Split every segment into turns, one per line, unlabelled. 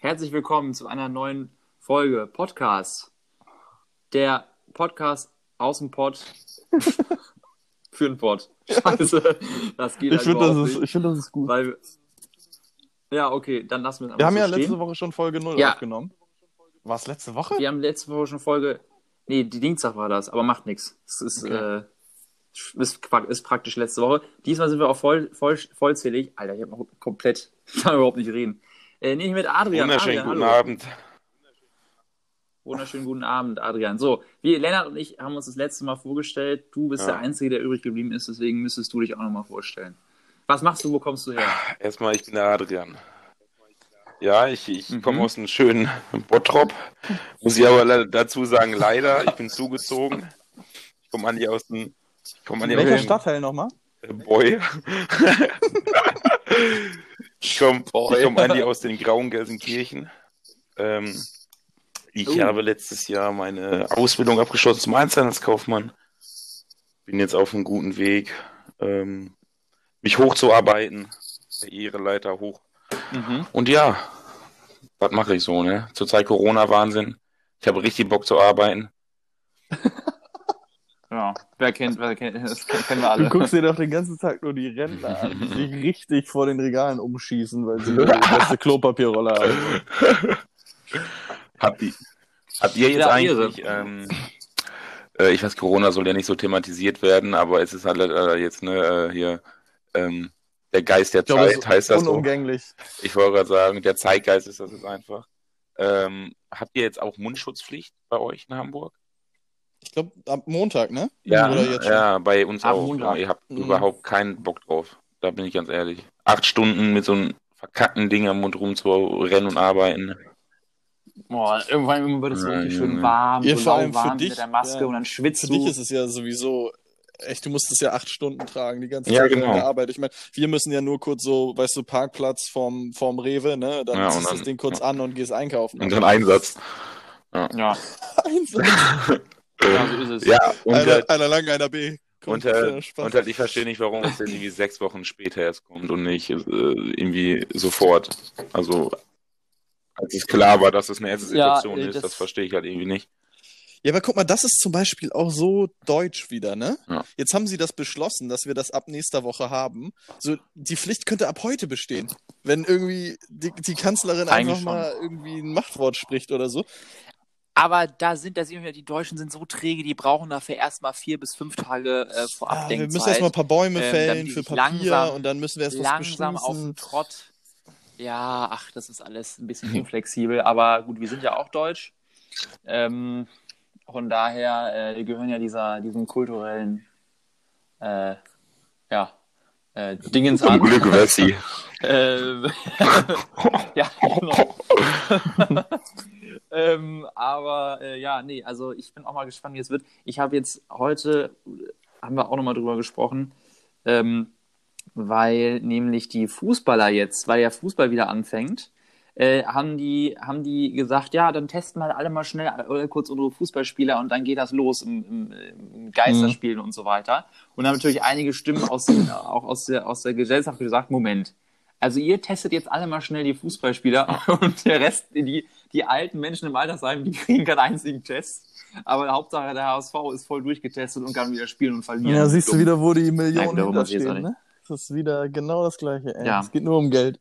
Herzlich willkommen zu einer neuen Folge Podcast. Der Podcast aus dem Pod für den Pod. Scheiße, das geht
Ich
halt
finde, das, ist-
nicht,
ich find, das ist gut.
weil Ja, okay, dann lassen wir es
Wir haben
so
ja
stehen.
letzte Woche schon Folge 0
Ja.
aufgenommen. War es letzte Woche?
Wir haben letzte Woche schon Folge. Nee, die Dienstag war das, aber macht nichts. Es ist,
Okay.
äh, ist, ist praktisch letzte Woche. Diesmal sind wir auch voll, voll, vollzählig. Alter, ich hab noch komplett. Ich kann überhaupt nicht reden. Äh, nee, mit Adrian.
Wunderschönen
Adrian,
guten
hallo.
Abend.
Wunderschönen guten Abend, Adrian. So, wir, Lennart und ich haben uns das letzte Mal vorgestellt. Du bist
Ja.
der Einzige, der übrig geblieben ist, deswegen müsstest du dich auch nochmal vorstellen. Was machst du, wo kommst du her?
Erstmal, ich bin der Adrian. Ja, ich, ich
Mhm.
komme aus einem schönen Bottrop. Muss ich aber dazu sagen, leider, ich bin zugezogen. Ich komme an die aus dem. Ich komme an die
Welcher
aus dem
Stadtteil nochmal?
Boy. ich komme komm an die aus den grauen Gelsenkirchen. Ähm, ich
Oh.
habe letztes Jahr meine Ausbildung abgeschlossen zum Einzelhandelskaufmann. Bin jetzt auf einem guten Weg, ähm, mich hochzuarbeiten. Karriereleiter hoch.
Mhm.
Und ja, was mache ich so, ne? Zurzeit Corona-Wahnsinn. Ich habe richtig Bock zu arbeiten.
Ja, wer kennt, wer kennt, das kennen wir
Du
alle.
guckst dir doch den ganzen Tag nur die Rentner an, die sich richtig vor den Regalen umschießen, weil sie die beste Klopapierrolle haben.
Habt ihr, habt ihr jetzt
Ja,
eigentlich, ähm, äh, ich weiß, Corona soll ja nicht so thematisiert werden, aber es ist halt äh, jetzt, ne, äh, hier, ähm, der Geist der
es
Zeit, heißt das so.
unumgänglich.
Ich wollte gerade sagen, der Zeitgeist ist das jetzt einfach. Ähm, habt ihr jetzt auch Mundschutzpflicht bei euch in Hamburg?
Ich glaube, ab Montag, ne?
Ja,
Oder jetzt schon?
ja, bei uns
Ab
auch.
Montag.
Ja, ihr habt
Mhm.
überhaupt keinen Bock drauf. Da bin ich ganz ehrlich. Acht Stunden mit so einem verkackten Ding am Mund rumzurennen und arbeiten.
Boah, irgendwann wird es so
Ja,
schön warm,
Ja,
so
vor allem für
lauwarm
dich,
mit der Maske
ja.
und dann schwitzt
Für
du.
dich ist es ja sowieso echt, du musst es ja acht Stunden tragen, die ganze
Ja,
Zeit
genau.
während der Arbeit. Ich meine, wir müssen ja nur kurz so, weißt du, Parkplatz vorm, vorm Rewe, ne? Dann
Ja,
ziehst du das Ding kurz an und gehst einkaufen.
Und dann Einsatz.
ja,
Einsatz.
ja, so ist es.
Ja, und,
Einer, einer lang, einer B.
und,
Kommt,
äh,
äh,
und halt, ich verstehe nicht, warum es denn irgendwie sechs Wochen später erst kommt und nicht äh, irgendwie sofort. Also, als es klar war, dass es eine erste
Ja,
Situation
äh,
ist,
das-
das verstehe ich halt irgendwie nicht.
Ja, aber guck mal, das ist zum Beispiel auch so deutsch wieder, ne?
Ja.
Jetzt haben sie das beschlossen, dass wir das ab nächster Woche haben. So, die Pflicht könnte ab heute bestehen. Wenn irgendwie die, die Kanzlerin
Eigentlich
einfach mal irgendwie ein Machtwort spricht oder so.
Aber da sind, da sehen wir, die Deutschen sind so träge, die brauchen dafür erstmal vier bis fünf Tage äh, vor
Ah, wir müssen erstmal ein paar Bäume
ähm,
fällen
die
für Papier
langsam-
und dann müssen wir erst was
langsam auf den Trott. Ja, ach, das ist alles ein bisschen unflexibel, aber gut, wir sind ja auch deutsch. Ähm, von daher, äh, wir gehören ja dieser, diesem kulturellen äh, ja, äh, Dingens
Zum
an.
Glück, Wessi.
Ähm, ja, genau. ähm, aber äh, ja, nee, also ich bin auch mal gespannt, wie es wird. Ich habe jetzt heute, haben wir auch nochmal drüber gesprochen, ähm, weil nämlich die Fußballer jetzt, weil ja Fußball wieder anfängt, äh, haben die, haben die gesagt, ja, dann testen wir alle mal schnell äh, kurz unsere Fußballspieler und dann geht das los im, im, im Geisterspielen und so weiter. Und dann haben natürlich einige Stimmen aus, auch aus der, aus der Gesellschaft gesagt, Moment, also ihr testet jetzt alle mal schnell die Fußballspieler und der Rest, die, die alten Menschen im Altersheim, die kriegen keinen einzigen Test. Aber Hauptsache der HSV ist voll durchgetestet und kann wieder spielen und verlieren.
Ja, siehst du wieder, wo die Millionen
auch
hinterstehen, ne? Das ist wieder genau das Gleiche. Ey.
Ja.
Es geht nur um Geld.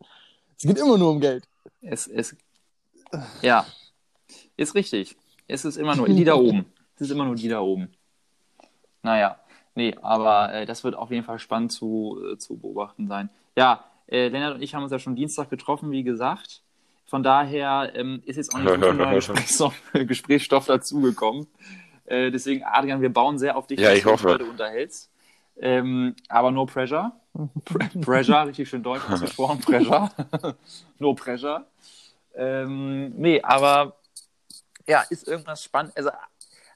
Es geht immer nur um Geld.
Es, es, ja, ist richtig. Es ist immer nur die da oben. Es ist immer nur die da oben. Naja, nee, aber äh, das wird auf jeden Fall spannend zu, äh, zu beobachten sein. Ja, äh, Lennart und ich haben uns ja schon Dienstag getroffen, wie gesagt. Von daher ähm, ist jetzt auch nicht so viel neuer Gesprächsstoff, Gesprächsstoff dazugekommen. Äh, deswegen, Adrian, wir bauen sehr auf dich,
Ja,
dass
ich
du uns
hoffe.
heute unterhältst. Ähm, aber no pressure. Pre pressure, richtig schön deutsch ausgesprochen. Pressure. no pressure. Ähm, nee, aber ja, ist irgendwas spannend. Also,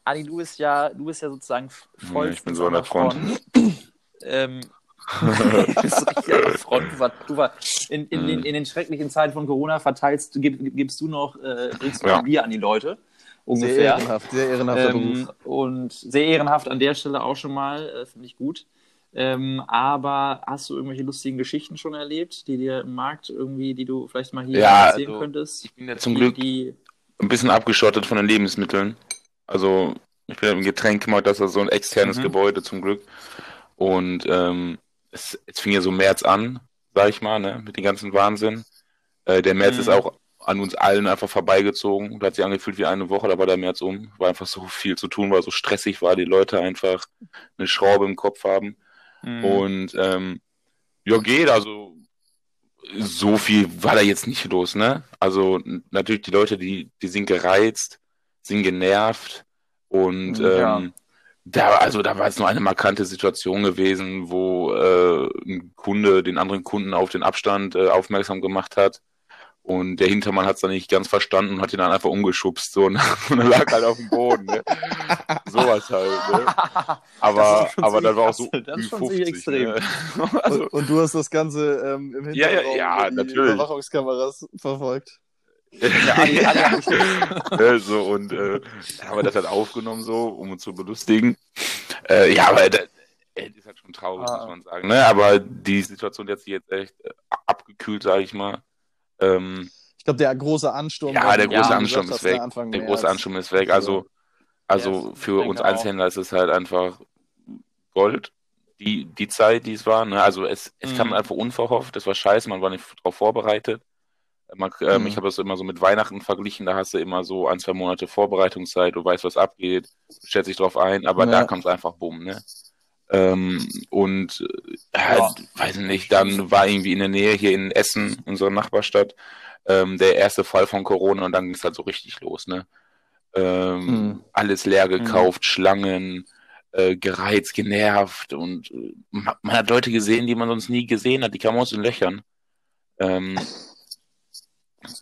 Adi, du bist ja, du bist ja sozusagen voll.
Ich bin so an der Front.
Ähm, bist so richtig an der Front. Du war, du war in, in,
Mhm.
den, in den schrecklichen Zeiten von Corona verteilst, gib, gibst du noch, äh, bringst du
Ja.
Bier an die Leute.
Sehr
Ungefähr.
ehrenhaft, sehr ehrenhafter
Ähm,
Beruf.
und sehr ehrenhaft an der Stelle auch schon mal, äh, finde ich gut. Ähm, aber hast du irgendwelche lustigen Geschichten schon erlebt, die dir im Markt irgendwie, die du vielleicht mal hier
Ja,
erzählen
also,
könntest?
Ich bin ja zum
die,
Glück
Die,
ein bisschen abgeschottet von den Lebensmitteln. Also ich bin im Getränkemarkt, das ist so ein externes
Mhm.
Gebäude zum Glück. Und ähm, es, es fing ja so März an, sag ich mal, ne, mit dem ganzen Wahnsinn. Äh, der März
Mhm.
ist auch an uns allen einfach vorbeigezogen. Da hat sich angefühlt wie eine Woche, da war der März um. War einfach so viel zu tun, weil so stressig war, die Leute einfach eine Schraube im Kopf haben.
Mhm.
Und ähm, ja, geht, also so viel war da jetzt nicht los, ne? Also natürlich die Leute, die, die sind gereizt, sind genervt und
Ja.
ähm, da, also da war jetzt nur eine markante Situation gewesen, wo äh, ein Kunde den anderen Kunden auf den Abstand äh, aufmerksam gemacht hat. Und der Hintermann hat es dann nicht ganz verstanden und hat ihn dann einfach umgeschubst. So, und dann lag halt auf dem Boden. Ne? Sowas halt. Ne? Aber,
Das
aber dann war auch so.
Das ist
Ü50,
schon ziemlich extrem.
Ne? also,
Und, und du hast das Ganze ähm, im
Ja, ja,
Hintergrund
ja,
über die
natürlich.
Überwachungskameras verfolgt.
Ja, Ali, Ali
ne, so und äh, haben wir das halt aufgenommen so, um uns zu belustigen. Äh, ja, aber das, äh, ist halt schon traurig,
Ah.
muss man sagen. Ne? Aber die Situation die hat sich jetzt echt äh, abgekühlt, sage ich mal. Ähm,
Ich glaube, der große Ansturm.
Ja, der
große
gesagt
Ansturm ist weg. der
März.
große Ansturm ist weg. Also, also
Yes,
für uns
auch.
Einzelhändler ist es halt einfach Gold, die, die Zeit, die es war. Ne? Also es, es
Mhm.
kam einfach unverhofft, das war scheiße, man war nicht darauf vorbereitet. Man, ähm,
Mhm.
Ich habe das immer so mit Weihnachten verglichen, da hast du immer so ein, zwei Monate Vorbereitungszeit, du weißt, was abgeht, stellst dich drauf ein, aber
Ja.
da kommt es einfach bumm, ne? Ähm, und äh, halt, weiß nicht, dann war irgendwie in der Nähe hier in Essen, unserer Nachbarstadt, ähm, der erste Fall von Corona und dann ging es halt so richtig los, ne? Ähm,
Mhm.
Alles leer gekauft, Schlangen, äh, gereizt, genervt und äh, man, man hat Leute gesehen, die man sonst nie gesehen hat, die kamen aus den Löchern.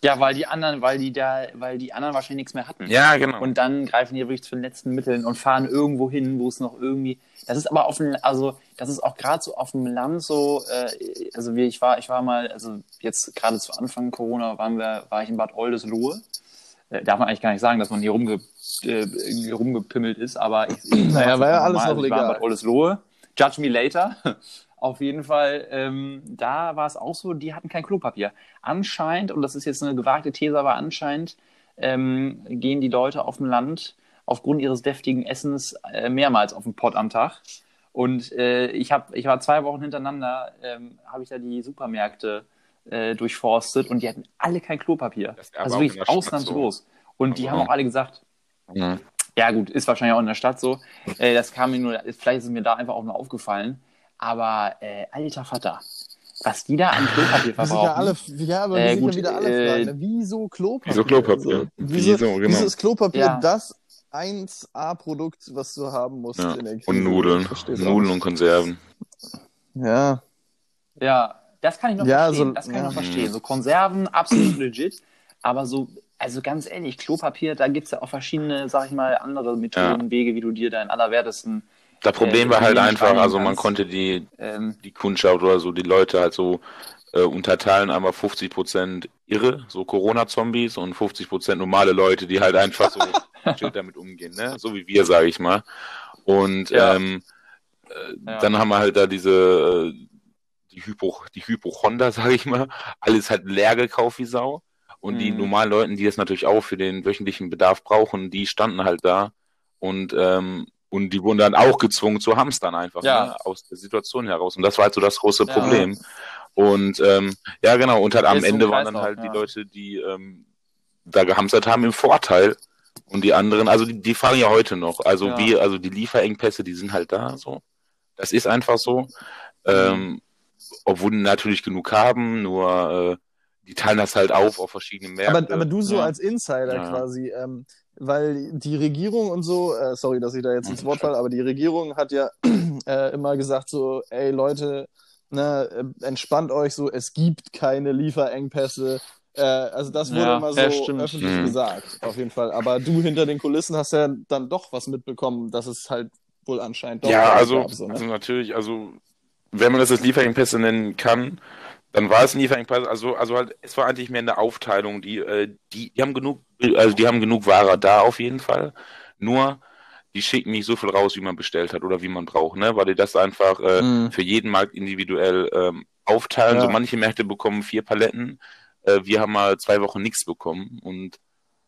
Ja, weil die anderen, weil die da, weil die anderen wahrscheinlich nichts mehr hatten.
ja, genau.
Und dann greifen die wirklich zu den letzten Mitteln und fahren irgendwo hin, wo es noch irgendwie. Das ist aber auf dem, also das ist auch gerade so auf dem Land so. Äh, also wie ich war, ich war mal, also jetzt gerade zu Anfang Corona waren wir, war ich in Bad Oldesloe. Äh, darf man eigentlich gar nicht sagen, dass man hier rumge, äh, irgendwie rumgepimmelt ist, aber ich, ich
Naja, war ja alles
normal.
noch
Also ich war in
legal.
Bad Oldesloe. Judge me later. Auf jeden Fall, ähm, da war es auch so, die hatten kein Klopapier. Anscheinend, und das ist jetzt eine gewagte These, aber anscheinend ähm, gehen die Leute auf dem Land aufgrund ihres deftigen Essens äh, mehrmals auf den Pott am Tag. Und äh, ich, hab, ich war zwei Wochen hintereinander, ähm, habe ich da die Supermärkte äh, durchforstet und die hatten alle kein Klopapier. Also wirklich ausnahmslos. Und die
Also,
haben auch alle gesagt,
Mhm.
ja, gut, ist wahrscheinlich auch in der Stadt so. Äh, das kam mir nur, vielleicht ist es mir da einfach auch nur aufgefallen. Aber äh, alter Vater, was die da an Klopapier
sind
verbrauchen.
ja alle, ja, aber
Äh,
wir sind
gut,
ja wieder alle
äh,
fragen, ne? wieso Klopapier?
Wieso Klopapier?
Also, wieso,
Wieso, genau.
wieso ist Klopapier
Ja.
das 1A-Produkt, was du haben musst
Ja.
in der Krise?
Und Nudeln.
Auch
Nudeln und Konserven.
Ja,
Ja, das kann ich noch
Ja,
verstehen.
so-
das kann
ja.
ich noch verstehen. So Konserven, absolut legit. Aber so, also ganz ehrlich, Klopapier, da gibt's ja auch verschiedene, sag ich mal, andere Methoden, Wege, wie du dir deinen allerwertesten
Das Problem
Äh,
war halt
die
einfach, also man konnte die,
ähm,
die Kundschaft oder so, die Leute halt so äh, unterteilen, einmal 50% irre, so Corona-Zombies und 50% normale Leute, die halt einfach so chill damit umgehen, ne? So wie wir, sage ich mal. Und
Ja.
ähm, äh,
Ja.
dann haben wir halt da diese äh, die Hypo, die Hypochonder, sage ich mal, alles halt leer gekauft wie Sau. Und die
Mhm.
normalen Leuten, die das natürlich auch für den wöchentlichen Bedarf brauchen, die standen halt da und ähm, und die wurden dann auch gezwungen zu hamstern einfach
Ja.
ne, aus der Situation heraus. Und das war halt so das große
Ja.
Problem. Und ähm, ja, genau, und halt am Ende waren dann halt
ja.
die Leute, die ähm, da gehamstert haben, im Vorteil. Und die anderen, also die, die fahren ja heute noch. Also
Ja.
wir, also die Lieferengpässe, die sind halt da so. Das ist einfach so. Ähm, obwohl die natürlich genug haben, nur äh, die teilen das halt auf auf verschiedene Märkte.
aber, aber du so
Ja.
als Insider
Ja.
quasi, ähm, weil die Regierung und so, äh, sorry, dass ich da jetzt ins Wort falle, aber die Regierung hat ja äh, immer gesagt so, ey Leute, ne, äh, entspannt euch so, es gibt keine Lieferengpässe. Äh, also das wurde
Ja,
immer so
stimmt.
öffentlich
Mhm.
gesagt, auf jeden Fall. Aber du hinter den Kulissen hast ja dann doch was mitbekommen, dass es halt wohl anscheinend doch
ja, also,
gab, so, ne?
also natürlich, also wenn man das als Lieferengpässe nennen kann, dann war es ein Lieferengpass. Also, also halt, es war eigentlich mehr eine Aufteilung. Die, äh, die, die haben genug, also die haben genug Ware da auf jeden Fall. Nur die schicken nicht so viel raus, wie man bestellt hat oder wie man braucht, ne? Weil die das einfach äh,
Mhm.
für jeden Markt individuell ähm, aufteilen.
Ja.
So manche Märkte bekommen vier Paletten, äh, wir haben mal zwei Wochen nichts bekommen. Und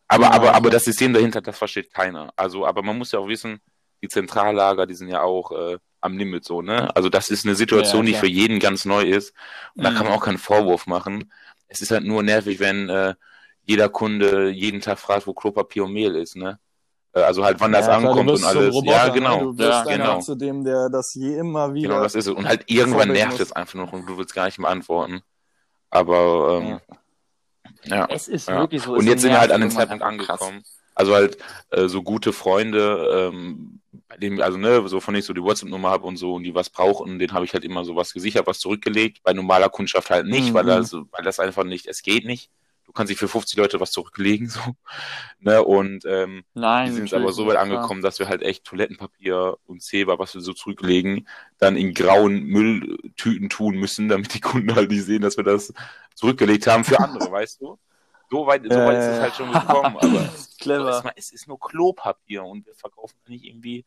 aber,
Ja,
aber, aber
also-
das System dahinter, das versteht keiner. Also, aber man muss ja auch wissen, die Zentrallager, die sind ja auch äh, am Limit so, ne? Also das ist eine Situation,
Ja,
die
klar.
für jeden ganz neu ist. Und da
Mhm.
kann man auch keinen Vorwurf machen. Es ist halt nur nervig, wenn äh, jeder Kunde jeden Tag fragt, wo Klopapier und Mehl ist, ne? Äh, Also halt, wann das
Ja, klar, du
ankommt und alles.
Roboter,
ja,
ne?
genau.
Du wirst
Ja,
genau.
zu dem, der das je immer wieder.
Genau, das ist es. Und halt irgendwann nervt
muss.
es einfach noch und du willst gar nicht mehr antworten. Aber ähm, ja.
Es ist
ja.
wirklich so.
Und jetzt sind wir halt an dem Zeitpunkt
einfach krass.
Also halt äh, so gute Freunde, ähm, bei denen, also ne, so von ich so die WhatsApp-Nummer habe und so und die was brauchen, den habe ich halt immer so was gesichert, was zurückgelegt. Bei normaler Kundschaft halt nicht,
Mhm.
weil das, weil das einfach nicht, es geht nicht. Du kannst nicht für 50 Leute was zurücklegen, so. Ne, und ähm,
Nein,
wir sind aber so weit angekommen, dass wir halt echt Toilettenpapier und Zebra, was wir so zurücklegen, dann in grauen Mülltüten tun müssen, damit die Kunden halt nicht sehen, dass wir das zurückgelegt haben für andere, weißt du? So weit, so weit ist es
Äh.
halt schon gekommen, aber
Clever.
erstmal, es ist nur Klopapier und wir verkaufen nicht irgendwie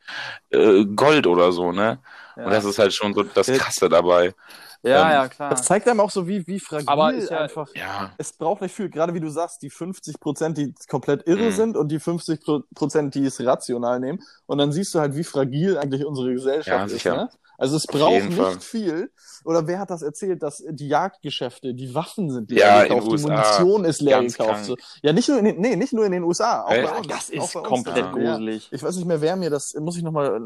äh, Gold oder so, ne?
Ja.
Und das ist halt schon so das
Ja.
Krasse dabei.
ja,
ähm,
ja, klar.
Das zeigt einem auch so, wie, wie fragil
Aber ist ja-
einfach.
Ja,
Es braucht nicht viel, gerade wie du sagst, die 50 Prozent, die komplett irre
Mhm.
sind und die 50 Prozent, die es rational nehmen. Und dann siehst du halt, wie fragil eigentlich unsere Gesellschaft
Ja,
ist.
sicher.
Ne? Also es braucht nicht
Fall.
viel. Oder wer hat das erzählt, dass die Jagdgeschäfte, die Waffen sind
Ja,
leer
in
gekauft, die
USA.
Munition ist leer
Ganz
gekauft.
krank.
So. Ja, nicht nur in den, nee, nicht nur in den USA, auch
Echt?
bei uns.
das
auch
ist komplett
Ja.
gruselig.
Ich weiß nicht mehr, wer mir das, muss ich nochmal,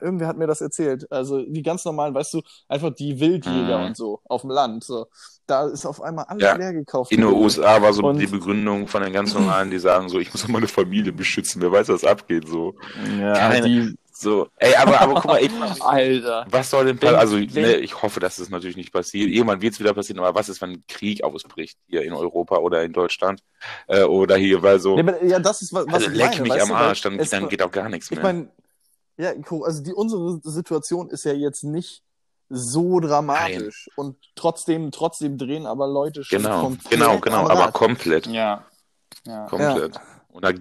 irgendwer hat mir das erzählt. Also die ganz normalen, weißt du, einfach die Wildjäger
Mhm.
und so auf dem Land. So. Da ist auf einmal alles
Ja.
leer gekauft.
in den USA war so
Und-
die Begründung von den ganz normalen, die sagen so, ich muss meine Familie beschützen, wer weiß, was abgeht, so.
Ja,
Keine-
die,
So, ey, aber, aber guck mal, ich
Alter.
Was soll denn passieren? Also,
wenn-
ne, ich hoffe, dass das natürlich nicht passiert. Irgendwann wird es wieder passieren, aber was ist, wenn ein Krieg ausbricht hier in Europa oder in Deutschland? Äh, oder hier, weil so,
aber, ja, das ist was,
also
ich
leck
meine,
mich am
du,
Arsch, dann,
es-
dann geht auch gar nichts
Ich
mehr.
meine, ja, also die, unsere Situation ist ja jetzt nicht so dramatisch und trotzdem, trotzdem drehen aber Leute schon
genau,
komplett
genau, genau, aber komplett,
Ja. Ja,
komplett. Und da,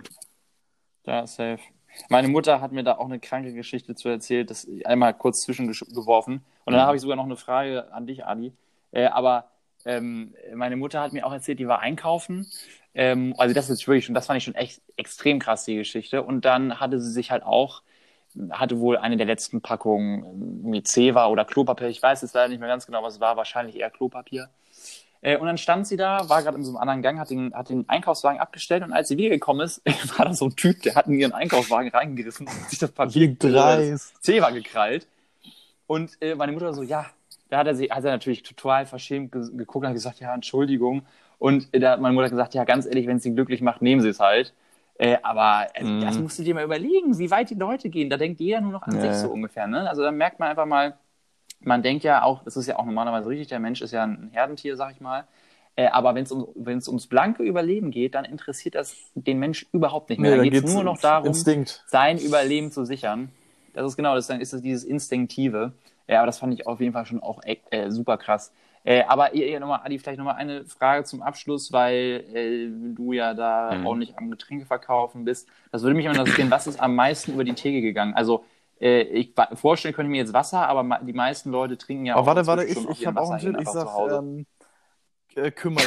ja, safe. Meine Mutter hat mir da auch eine kranke Geschichte zu erzählt, das einmal kurz zwischengeworfen. Und dann
Mhm.
habe ich sogar noch eine Frage an dich, Adi. Äh, aber ähm, meine Mutter hat mir auch erzählt, die war einkaufen. Ähm, also das ist wirklich schon, das fand ich schon echt extrem krass, die Geschichte. Und dann hatte sie sich halt auch, hatte wohl eine der letzten Packungen mit Zewa oder Klopapier. Ich weiß jetzt leider nicht mehr ganz genau, was es war. Wahrscheinlich eher Klopapier. Äh, und dann stand sie da, war gerade in so einem anderen Gang, hat den, hat den Einkaufswagen abgestellt und als sie wiedergekommen ist, war da so ein Typ, der hat in ihren Einkaufswagen reingegriffen und sich das Papier. Zewa gekrallt. Und äh, meine Mutter so, ja, da hat er, sie, hat er natürlich total verschämt ge geguckt und hat gesagt, ja, Entschuldigung. Und äh, da hat meine Mutter gesagt, ja, ganz ehrlich, wenn es sie glücklich macht, nehmen sie es halt. Äh, aber äh,
Mhm.
das musst du dir mal überlegen, wie weit die Leute gehen. Da denkt jeder nur noch an
Ja,
sich so ungefähr. Ne? Also da merkt man einfach mal, man denkt ja auch, das ist ja auch normalerweise richtig, der Mensch ist ja ein Herdentier, sag ich mal. Äh, aber wenn es um, wenn's ums blanke Überleben geht, dann interessiert das den Mensch überhaupt nicht mehr.
Nee,
dann
da
geht es nur noch darum,
Instinkt.
sein Überleben zu sichern. Das ist genau das, dann ist es dieses Instinktive. Ja, aber das fand ich auf jeden Fall schon auch äh, super krass. Äh, aber ihr, ihr nochmal, Adi, vielleicht nochmal eine Frage zum Abschluss, weil äh, du ja da
Mhm.
ordentlich am Getränke verkaufen bist. Das würde mich immer interessieren, was ist am meisten über die Theke gegangen? Also, äh, ich vorstellen könnte ich mir jetzt Wasser, aber die meisten Leute trinken ja
Oh, warte,
inzwischen
warte, ich, ich habe auch einen Tipp. Ich sag, ähm, äh, kümmere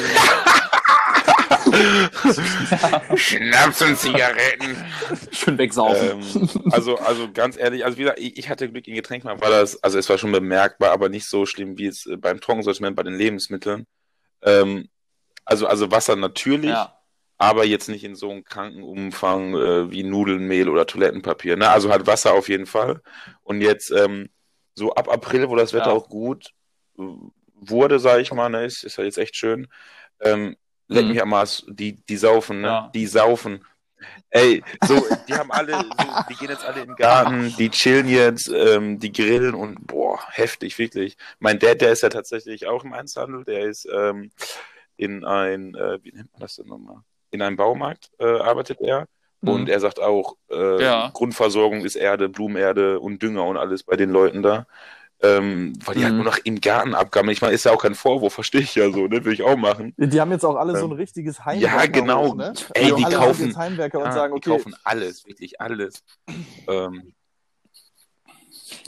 Schnaps und Zigaretten.
Schön wegsaufen.
ähm, also, also ganz ehrlich, also wie gesagt, ich, ich hatte Glück in Getränken, war das, also es war schon bemerkbar, aber nicht so schlimm wie es äh, beim Trockensortiment bei den Lebensmitteln. Ähm, also, also Wasser natürlich,
ja.
Aber jetzt nicht in so einem kranken Umfang äh, wie Nudeln, Mehl oder Toilettenpapier. Ne? Also halt Wasser auf jeden Fall. Und jetzt ähm, so ab April, wo das Wetter
Ja.
auch gut äh, wurde, sage ich mal, ne? ist, ist ja jetzt echt schön. Ähm, leck
Mhm.
mich am Arsch, die, die saufen, ne?
Ja.
Die saufen. Ey, so, die haben alle, so, die gehen jetzt alle in den Garten, die chillen jetzt, ähm, die grillen und boah, heftig, wirklich. Mein Dad, der ist ja tatsächlich auch im Einzelhandel, der ist ähm, in ein, äh, wie nennt man das denn nochmal? In einem Baumarkt äh, arbeitet er. Und
Mhm.
er sagt auch, äh,
Ja.
Grundversorgung ist Erde, Blumenerde und Dünger und alles bei den Leuten da. ähm, weil die halt
Mhm.
nur noch im Garten abgammeln. Ich meine, ist ja auch kein Vorwurf, verstehe ich ja so, ne? Will ich auch machen.
Die haben jetzt auch alle so
Ähm,
ein richtiges Heimwerker.
ja, genau.
Ne?
Ey,
also
die
alle
kaufen-
Heimwerker und
Ja,
sagen,
die
okay,
kaufen alles, wirklich alles. Ähm,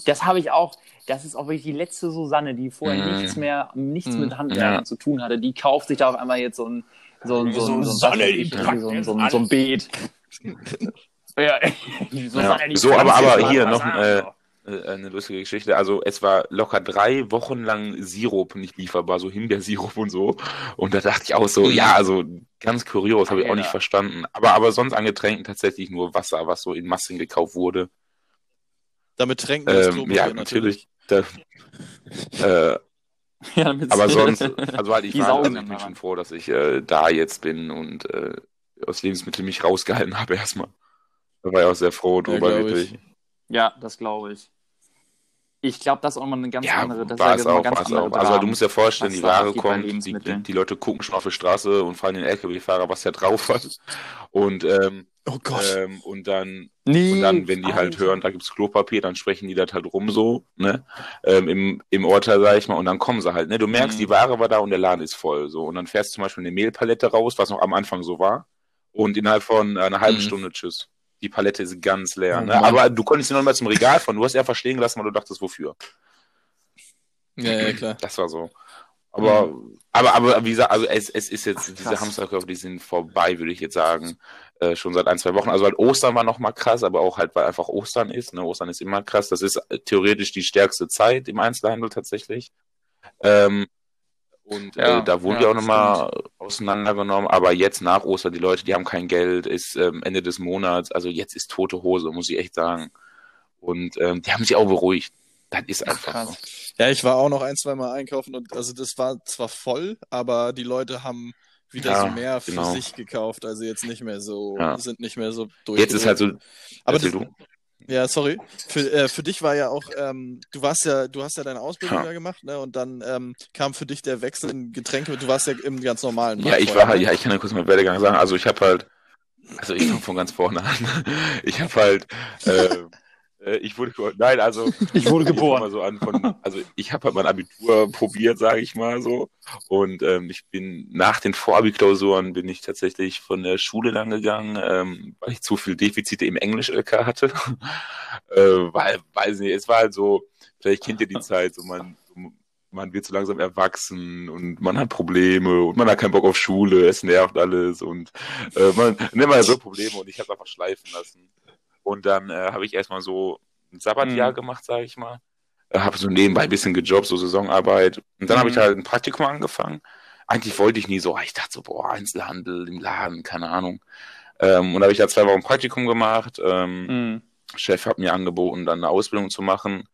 Das habe ich auch. Das ist auch wirklich die letzte Susanne, die vorher
Mhm.
nichts mehr, nichts
Mhm.
mit Handwerken
Ja.
zu tun hatte. Die kauft sich da auf einmal jetzt so ein, so ein, so ein, so so
jetzt
so so ein Beet. ja, die
ja. So, aber, aber hier
was
noch äh, äh, eine lustige Geschichte. Also es war locker drei Wochen lang Sirup nicht lieferbar, so Himbeersirup und so. Und da dachte ich auch so, ja, also ganz kurios, habe ich auch nicht verstanden. Aber, aber sonst an Getränken tatsächlich nur Wasser, was so in Massen gekauft wurde.
damit tränken wir das
Ähm,
Klopapier
ja, natürlich. Da, äh,
Ja,
aber sonst, also halt, ich,
Die
war, also ich bin schon froh, dass ich äh, da jetzt bin und äh, aus Lebensmitteln mich rausgehalten habe erstmal. Da war ich auch sehr froh drüber,
glaub
wirklich.
ich.
Ja, das glaube ich. Ich glaube, das ist auch mal eine ganz
Ja,
andere, das
war
ist
es
ja
auch,
ganz
war es
andere
auch. Also du musst dir vorstellen, die Ware kommt, die, die Leute gucken schon auf die Straße und fragen den LKW-Fahrer, was der drauf hat. Und, ähm,
Oh Gott.
ähm, und dann,
Nee,
und dann, wenn die halt
Alter.
hören, da gibt's Klopapier, dann sprechen die das halt rum so, ne? Ähm, im, Im Urteil, sag ich mal, und dann kommen sie halt, ne? Du merkst,
Mhm.
die Ware war da und der Laden ist voll. So. Und dann fährst du zum Beispiel eine Mehlpalette raus, was noch am Anfang so war. Und innerhalb von einer halben
Mhm.
Stunde, tschüss. Die Palette ist ganz leer.
Oh
ne?
Mann.
Aber du konntest sie noch mal zum Regal fahren. Du hast einfach stehen gelassen, weil du dachtest, wofür.
Ja, ja, klar.
Das war so. Aber, aber, aber wie gesagt, also es, es ist jetzt, diese
krass.
Hamsterkäufe, die sind vorbei, würde ich jetzt sagen, äh, schon seit ein, zwei Wochen. Also halt Ostern war noch mal krass, aber auch halt, weil einfach Ostern ist. Ne? Ostern ist immer krass. Das ist äh, theoretisch die stärkste Zeit im Einzelhandel tatsächlich. Ähm, und
Ja,
äh, da wurden
ja,
die auch nochmal auseinandergenommen. Aber jetzt nach Ostern, die Leute, die haben kein Geld, ist ähm, Ende des Monats, also jetzt ist tote Hose, muss ich echt sagen. Und ähm, die haben sich auch beruhigt. Das ist einfach
krass.
so.
Ja, ich war auch noch ein, zwei Mal einkaufen und also das war zwar voll, aber die Leute haben wieder
Ja,
so mehr für
genau.
sich gekauft, also jetzt nicht mehr so,
Ja.
sind nicht mehr so durch.
Jetzt ist halt so,
aber das,
du.
ja, sorry. Für, äh, für dich war ja auch, ähm, du warst ja, du hast ja deine Ausbildung
Ja.
gemacht, ne? Und dann ähm, kam für dich der Wechsel in Getränke. Du warst ja im ganz normalen.
Ja, ich war halt,
ne?
ja, ich kann ja kurz meinen Werdegang sagen. Also ich habe halt, also ich fange von ganz vorne an. Ich habe halt, äh, äh, ich wurde, nein, also
Ich wurde
ich
geboren.
Mal so an von, also ich habe halt mein Abitur probiert, sage ich mal so. Und ähm, ich bin nach den Vorabiklausuren bin ich tatsächlich von der Schule dann gegangen, ähm, weil ich zu viel Defizite im Englisch-LK hatte. äh, weil, weiß nicht, es war halt so, vielleicht kennt ihr die Zeit, so man, man wird so langsam erwachsen und man hat Probleme und man hat keinen Bock auf Schule, es nervt alles und äh, man nimmt mal so Probleme und ich habe einfach schleifen lassen. Und dann äh, habe ich erstmal so ein Sabbatjahr
Mhm.
gemacht, sage ich mal. Äh, habe so nebenbei ein bisschen gejobbt, so Saisonarbeit. Und dann habe ich
Mhm.
halt ein Praktikum angefangen. Eigentlich wollte ich nie so, ich dachte so, boah, Einzelhandel im Laden, keine Ahnung. Ähm, und da habe ich da zwei Wochen Praktikum gemacht. Ähm,
Mhm.
Chef hat mir angeboten, dann eine Ausbildung zu machen.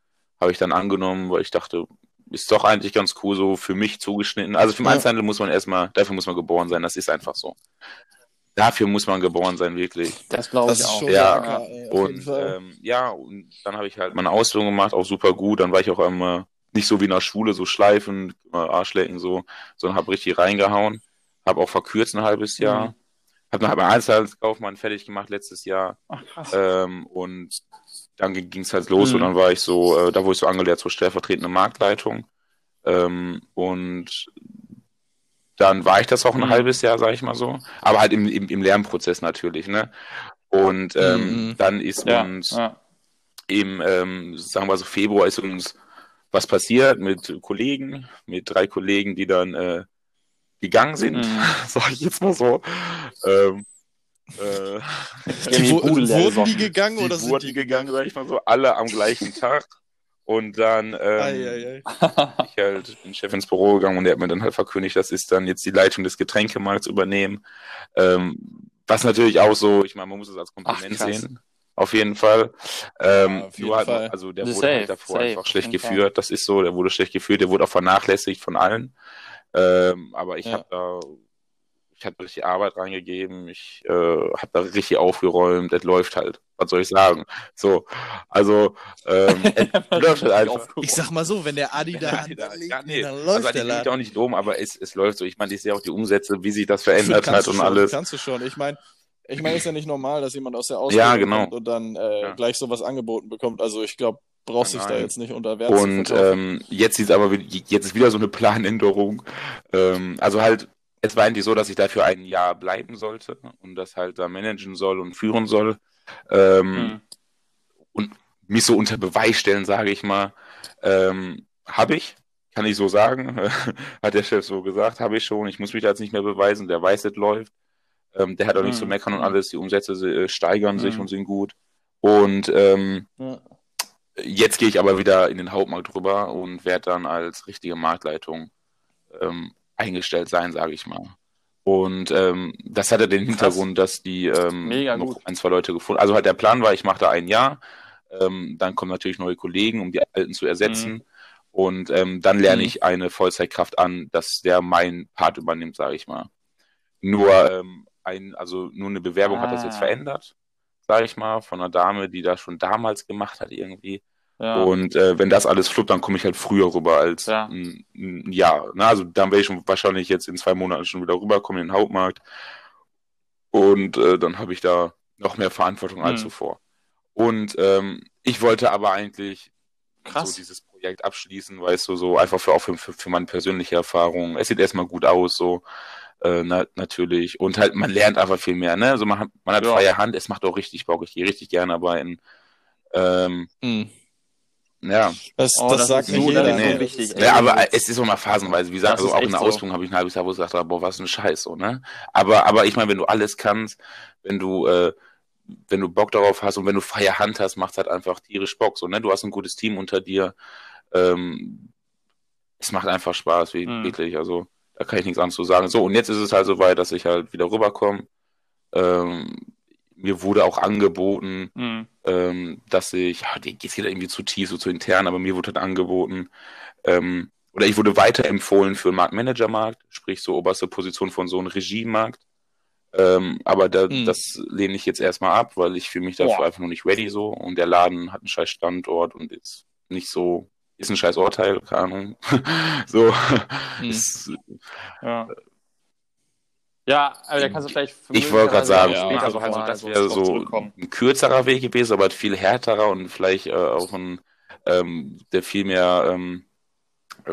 Habe ich dann angenommen, weil ich dachte, ist doch eigentlich ganz cool so für mich zugeschnitten. Also für den
Ja.
Einzelhandel muss man erstmal, dafür muss man geboren sein, das ist einfach so. Dafür muss man geboren sein, wirklich.
Das glaube ich
ist
auch.
schon
Ja,
jeden
Und ähm, ja, und dann habe ich halt meine Ausbildung gemacht, auch super gut. Dann war ich auch einmal nicht so wie in der Schule, so schleifen, äh, Arschlecken so, sondern habe richtig reingehauen. Habe auch verkürzt ein halbes Jahr.
Mhm.
Habe dann halt mein Einzelhandelskaufmann fertig gemacht letztes Jahr.
Ach, krass.
Ähm, und dann ging es halt los
Mhm.
und dann war ich so, äh, da wurde ich so angelehrt zur stellvertretenden Marktleitung. Ähm, und dann war ich das auch ein
Mhm.
halbes Jahr, sag ich mal so. Aber halt im, im, im Lernprozess natürlich, ne? Und ähm,
Mhm.
dann ist
ja,
uns
ja.
im, ähm, sagen wir so, Februar ist uns was passiert mit Kollegen, mit drei Kollegen, die dann äh, gegangen sind,
Mhm.
sag ich jetzt mal so. Ähm, äh,
Die
Die, wurden die gegangen
die
oder sind
wurden
die
gegangen, sag ich mal so, alle am gleichen Tag. Und dann ähm,
Ei, ei, ei.
ich halt den Chef ins Büro gegangen und der hat mir dann halt verkündigt, das ist dann jetzt die Leitung des Getränkemarkts übernehmen. Ähm, was natürlich auch so, ich meine, man muss es als Kompliment
Ach,
sehen. Auf jeden Fall. Ähm,
Ja, auf jeden
halt,
Fall.
also der
Das
wurde
safe,
halt davor
safe,
einfach schlecht
jeden Fall.
geführt. Das ist so, der wurde schlecht geführt, der wurde auch vernachlässigt von allen. Ähm, aber ich
Ja.
habe da, ich habe richtig Arbeit reingegeben, ich äh, habe da richtig aufgeräumt, das läuft halt. Was soll ich sagen? So, also ähm, es läuft halt einfach.
Ich sag mal so, wenn der Adi da Hand
ja,
anlegt,
ja, nee.
dann
Also
läuft
die
der Laden.
auch nicht dumm, aber es, es läuft so. Ich meine, ich sehe auch die Umsätze, wie sich das verändert hat
du
und
schon,
alles.
Kannst du schon. Ich meine, ich meine, ist ja nicht normal, dass jemand aus der Ausbildung
Ja, genau.
kommt und dann äh,
Ja.
gleich sowas angeboten bekommt. Also ich glaube, brauchst dich da jetzt nicht unter Wert
Und ähm, jetzt ist aber wieder- jetzt ist wieder so eine Planänderung. Ähm, also halt, es war eigentlich so, dass ich dafür ein Jahr bleiben sollte und das halt da managen soll und führen soll. Ähm,
Hm.
mich so unter Beweis stellen, sage ich mal. Ähm, habe ich, kann ich so sagen. Hat der Chef so gesagt, habe ich schon. Ich muss mich da jetzt nicht mehr beweisen. Der weiß, es läuft. Ähm, der hat auch nichts zu
Mhm.
meckern und alles. Die Umsätze äh, steigern sich
Mhm.
und sind gut. Und ähm,
Ja.
jetzt gehe ich aber wieder in den Hauptmarkt rüber und werde dann als richtige Marktleitung ähm, eingestellt sein, sage ich mal. Und ähm, das hatte den Hintergrund, dass die ähm,
Mega
noch
gut.
ein, zwei Leute gefunden Also halt der Plan war, ich mache da ein Jahr, ähm, dann kommen natürlich neue Kollegen, um die alten zu ersetzen. Und ähm, dann lerne
Mhm.
ich eine Vollzeitkraft an, dass der meinen Part übernimmt, sage ich mal. Nur ähm, ein, also nur eine Bewerbung hat das jetzt
Ah.
verändert, sage ich mal, von einer Dame, die das schon damals gemacht hat irgendwie.
Ja.
Und äh, wenn das alles fluppt, dann komme ich halt früher rüber als
Ja.
ein, ein Jahr. Ne? Also dann werde ich schon wahrscheinlich jetzt in zwei Monaten schon wieder rüberkommen in den Hauptmarkt. Und äh, dann habe ich da noch mehr Verantwortung als
Hm.
zuvor. Und ähm, ich wollte aber eigentlich
Krass.
so dieses Projekt abschließen, weißt du, so einfach für, auch für, für, für meine persönliche Erfahrung. Es sieht erstmal gut aus, so äh, na, natürlich. Und halt, man lernt einfach viel mehr, ne? Also man hat, man hat
Ja.
freie Hand, es macht auch richtig Bock, ich gehe richtig gerne arbeiten. Ähm,
Hm.
Ja.
Das,
Oh,
das,
das
sagt
so-
jeder. ne?
so wichtig.
Ja, aber es ist auch mal phasenweise, wie gesagt,
Das
also
ist
auch in der
so.
Ausbildung habe ich ein halbes Jahr, wo ich gesagt habe, boah, was ein Scheiß, so, ne? Aber, aber ich meine, wenn du alles kannst, wenn du, äh, wenn du Bock darauf hast und wenn du freie Hand hast, macht es halt einfach tierisch Bock, so, ne? Du hast ein gutes Team unter dir, ähm, es macht einfach Spaß, wie,
Mhm.
wirklich, also, da kann ich nichts anderes zu sagen. So, und jetzt ist es halt so weit, dass ich halt wieder rüberkomme, ähm, mir wurde auch angeboten,
Hm.
ähm, dass ich, ja, die geht hier irgendwie zu tief, so zu intern, aber mir wurde halt angeboten, ähm, oder ich wurde weiterempfohlen für einen Marktmanagermarkt, sprich so oberste Position von so einem Regiemarkt. Ähm, aber da,
Hm.
das lehne ich jetzt erstmal ab, weil ich fühle mich dafür
Boah.
einfach noch nicht ready so und der Laden hat einen scheiß Standort und ist nicht so, ist ein scheiß Urteil, keine Ahnung. so,
Hm.
ist,
Ja. Ja, aber da kannst du vielleicht.
Ich wollte gerade sagen,
Ja,
also, also
mal
das
so
wäre so ein kürzerer Weg gewesen, aber viel härterer und vielleicht äh, auch ein, ähm, der viel mehr ähm,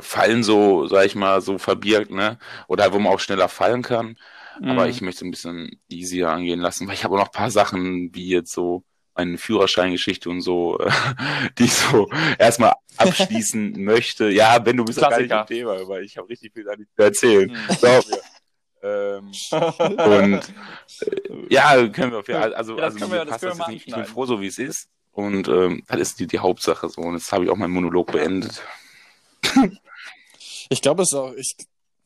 Fallen so, sag ich mal, so verbirgt, ne? Oder halt, wo man auch schneller fallen kann. Aber
Mhm.
ich möchte ein bisschen easier angehen lassen, weil ich habe auch noch ein paar Sachen, wie jetzt so meine Führerscheingeschichte und so, äh, die ich so erstmal abschließen möchte. Ja, wenn du bist ja gar nicht im
Klassiker.
Thema, weil ich habe richtig viel da nicht zu erzählen.
Mhm.
Mir. Ähm, und äh, ja, können wir auf jeden Fall. Also,
Ja, das
also
können wir- das
passt
können
das
wir
nicht. Ich bin froh, so wie es ist. Und ähm, das ist die, die Hauptsache so. Und jetzt habe ich auch meinen Monolog beendet.
Ich glaube, es ist auch. Ich,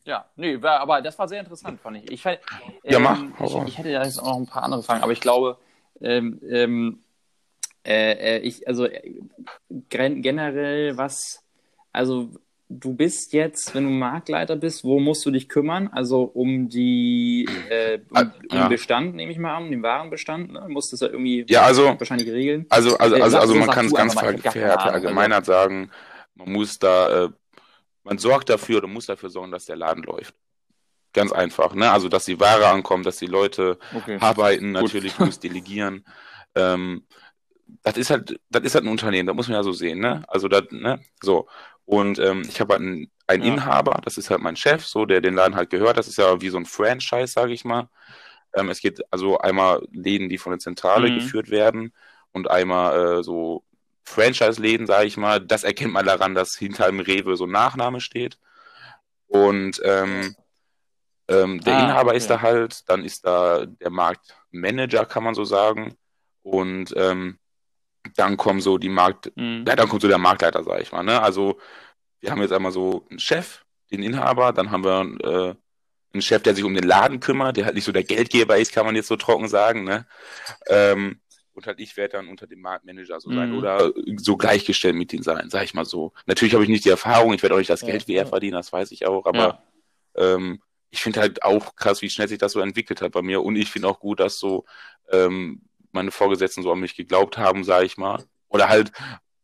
Ja, nee, war, aber das war sehr interessant, fand ich. Ich, fand,
Ja, mach,
ähm, ich, ich hätte da jetzt auch noch ein paar andere Fragen, aber ich glaube, ähm, ähm, äh, äh, ich, also äh, gen generell, was, also du bist jetzt, wenn du Marktleiter bist, wo musst du dich kümmern? Also um die, äh, um,
Ah,
um
ja.
den Bestand, nehme ich mal an, um den Warenbestand, ne? Musst das ja irgendwie
Ja, also-
wahrscheinlich regeln.
Also, also,
Äh,
also, also
so
man kann es ganz
keine
verallgemeinert sagen, man muss da, äh, man sorgt dafür oder muss dafür sorgen, dass der Laden läuft. Ganz einfach, ne? Also, dass die Ware ankommt, dass die Leute
Okay.
arbeiten, natürlich, du musst delegieren. Ähm, das ist halt, das ist halt ein Unternehmen, das muss man ja so sehen, ne? Also das, ne? So. Und ähm, ich habe halt einen, einen
Ja.
Inhaber, das ist halt mein Chef, so, der den Laden halt gehört. Das ist ja wie so ein Franchise, sage ich mal. Ähm, es geht also einmal Läden, die von der Zentrale
Mhm.
geführt werden und einmal äh, so Franchise-Läden, sage ich mal. Das erkennt man daran, dass hinter dem Rewe so ein Nachname steht. Und ähm, ähm, der
Ah,
Inhaber
okay.
ist da halt, dann ist da der Marktmanager, kann man so sagen. Und ähm, dann kommen so die Markt,
Mhm.
ja, dann kommt so der Marktleiter, sag ich mal. Ne? Also wir haben jetzt einmal so einen Chef, den Inhaber, dann haben wir äh, einen Chef, der sich um den Laden kümmert, der halt nicht so der Geldgeber ist, kann man jetzt so trocken sagen. Ne? Ähm, und halt ich werde dann unter dem Marktmanager so sein
Mhm.
oder so gleichgestellt mit ihm sein, sag ich mal so. Natürlich habe ich nicht die Erfahrung, ich werde auch nicht das
Ja,
Geld wie er
ja.
verdienen, das weiß ich auch, aber
Ja.
ähm, ich finde halt auch krass, wie schnell sich das so entwickelt hat bei mir. Und ich finde auch gut, dass so ähm, meine Vorgesetzten so an mich geglaubt haben, sage ich mal. Oder halt,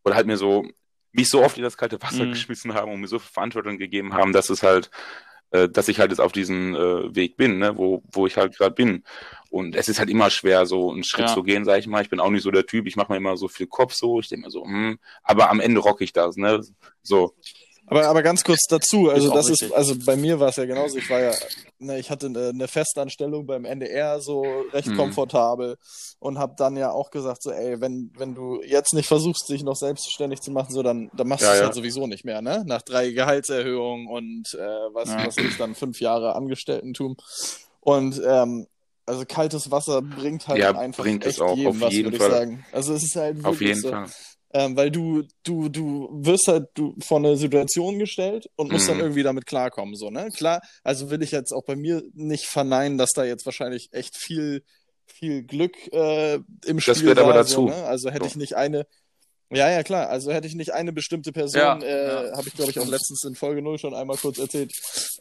oder halt mir so, mich so oft in das kalte Wasser
Mhm.
geschmissen haben und mir so viel Verantwortung gegeben haben, dass es halt äh, dass ich halt jetzt auf diesem äh, Weg bin, ne, wo, wo ich halt gerade bin. Und es ist halt immer schwer, so einen Schritt
Ja.
zu gehen, sag ich mal. Ich bin auch nicht so der Typ, ich mache mir immer so viel Kopf so, ich denke mir so, hm, aber am Ende rock ich das, ne? So.
Aber, aber ganz kurz dazu, also
auch
das ist,
richtig.
also bei mir war es ja genauso. Ich war ja, ne, ich hatte eine, eine Festanstellung beim NDR, so recht
Mhm.
komfortabel und habe dann ja auch gesagt, so, ey, wenn, wenn du jetzt nicht versuchst, dich noch selbstständig zu machen, so, dann, dann machst
Ja,
du es
ja.
halt sowieso nicht mehr, ne? Nach drei Gehaltserhöhungen und äh, was,
Ja.
was ist dann fünf Jahre Angestelltentum. Und ähm, also kaltes Wasser bringt halt
Ja,
einfach
bringt es
echt
auch,
jedem
auf
was,
jeden
würde ich
Fall.
sagen. Also es ist halt wirklich
Auf jeden
so.
Fall.
Ähm, weil du, du, du wirst halt du vor eine Situation gestellt und musst dann
Mhm.
irgendwie damit klarkommen, so, ne? Klar, also will ich jetzt auch bei mir nicht verneinen, dass da jetzt wahrscheinlich echt viel, viel Glück äh, im Spiel
Das gehört
war,
aber
so,
dazu.
ne? Also hätte
So.
ich nicht eine, ja, ja, klar, also hätte ich nicht eine bestimmte Person,
Ja,
äh,
ja.
habe ich glaube ich auch letztens in Folge 0 schon einmal kurz erzählt,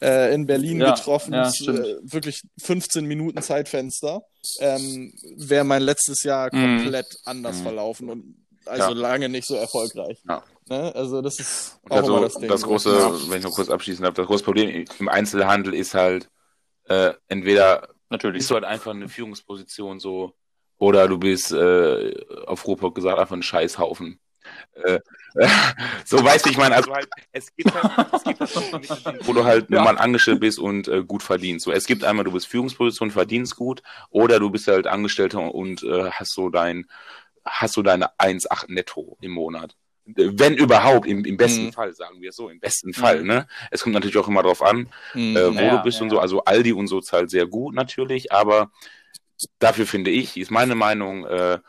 äh, in Berlin
Ja,
getroffen,
ja,
äh, wirklich 15 Minuten Zeitfenster, ähm, wäre mein letztes Jahr
Mhm.
komplett anders
Mhm.
verlaufen und also
Ja.
lange nicht so erfolgreich.
Ja.
Ne? Also das ist auch
also
immer
das,
das Ding. so.
große,
Ja.
wenn ich noch kurz abschließen darf, das große Problem im Einzelhandel ist halt, äh, entweder
Natürlich.
bist du halt einfach eine Führungsposition so, oder du bist, äh, auf Ruhrpott gesagt, einfach ein Scheißhaufen. Äh, so weißt du, ich meine, also halt, es gibt halt, es gibt halt Mittel, wo du halt
Ja.
normal angestellt bist und äh, gut verdienst. So, es gibt einmal, du bist Führungsposition, verdienst gut, oder du bist halt Angestellter und äh, hast so dein, hast so deine 1,8 netto im Monat. Wenn überhaupt, im, im besten
Mhm.
Fall, sagen wir es so, im besten Fall,
Mhm.
ne? Es kommt natürlich auch immer drauf an,
Mhm.
äh, wo
Ja,
du bist
ja,
und so. Also Aldi und so zahlt sehr gut natürlich, aber dafür finde ich, ist meine Meinung, äh,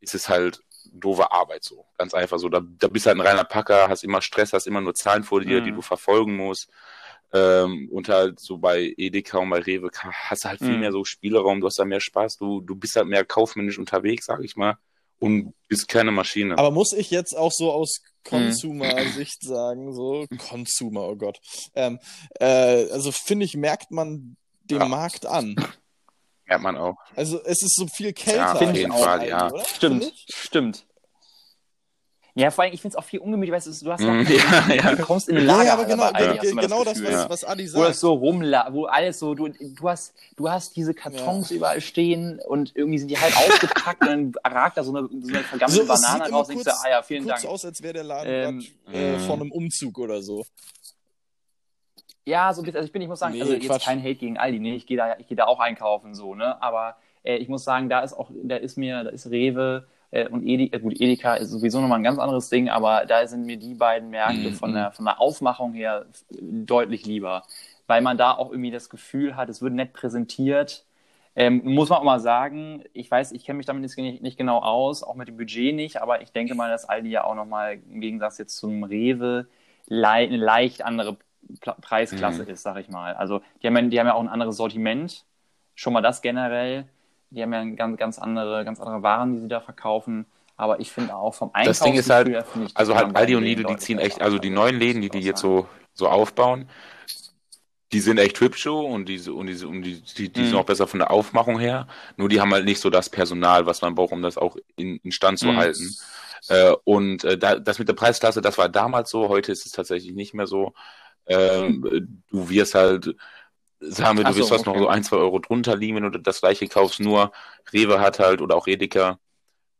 ist es halt doofe Arbeit so. Ganz einfach so. Da, da bist halt ein reiner Packer, hast immer Stress, hast immer nur Zahlen vor dir,
Mhm.
die du verfolgen musst. Ähm, und halt so bei Edeka und bei Rewe hast du halt viel
Mhm.
mehr so Spielraum, du hast da mehr Spaß, du, du bist halt mehr kaufmännisch unterwegs, sag ich mal, und bist keine Maschine.
Aber muss ich jetzt auch so aus
Mhm.
Consumer-Sicht sagen, so Consumer, oh Gott. Ähm, äh, also finde ich, merkt man dem
Ja.
Markt an.
Merkt man auch.
Also es ist so viel kälter.
Ja,
auf
als
jeden
Fall, ja.
Oder?
Stimmt, stimmt. Ja, vor allem, ich finde es auch viel ungemütlich, weißt du, du hast
Mhm,
ja,
ja, ja.
du kommst in eine
Ja,
Lager,
ja, aber genau,
du immer
genau das,
Gefühl,
was,
ja.
was Adi
wo das
sagt.
so rumla, wo alles so, du, du hast, du hast diese Kartons überall stehen und irgendwie sind die halt ausgepackt und dann ragt da so eine, so eine vergammelte
So,
Banane raus und denkst du,
kurz-
ah ja, vielen
kurz
Dank.
aus, als wäre der Laden
Ähm,
äh,
mm.
von einem Umzug oder so.
Ja, so ein bisschen, also ich bin, ich muss sagen,
Nee,
also jetzt
Quatsch.
kein Hate gegen Aldi, nee, ich gehe da, ich gehe da auch einkaufen, so, ne, aber äh, ich muss sagen, da ist auch, da ist mir, da ist Rewe äh, und Edeka, äh, gut, Edeka ist sowieso nochmal ein ganz anderes Ding, aber da sind mir die beiden Märkte
Mhm.
von der, von der Aufmachung her deutlich lieber, weil man da auch irgendwie das Gefühl hat, es wird nett präsentiert. Ähm, muss man auch mal sagen, ich weiß, ich kenne mich damit nicht, nicht genau aus, auch mit dem Budget nicht, aber ich denke mal, dass Aldi ja auch nochmal im Gegensatz jetzt zum Rewe lei eine leicht andere Pla- Preisklasse
Mhm.
ist, sag ich mal. Also die haben, ja, die haben ja auch ein anderes Sortiment, schon mal das generell. Die haben ja ganz, ganz andere, ganz andere Waren, die sie da verkaufen. Aber ich finde auch vom Einkauf.
Das Ding ist halt, Also halt Aldi und Lidl, die ziehen echt, also die neuen Läden, die die jetzt so, so aufbauen, die sind echt hübsch und die, und die, und die, die, die sind
Mhm.
auch besser von der Aufmachung her. Nur die haben halt nicht so das Personal, was man braucht, um das auch in, in Stand zu
Mhm.
halten. Äh, und äh, da, das mit der Preisklasse, das war damals so, heute ist es tatsächlich nicht mehr so. Ähm, Du wirst halt, sagen wir, du
Ach so,
wirst fast
okay.
noch so ein, zwei Euro drunter liegen, wenn du das gleiche kaufst, nur Rewe hat halt oder auch Edeka,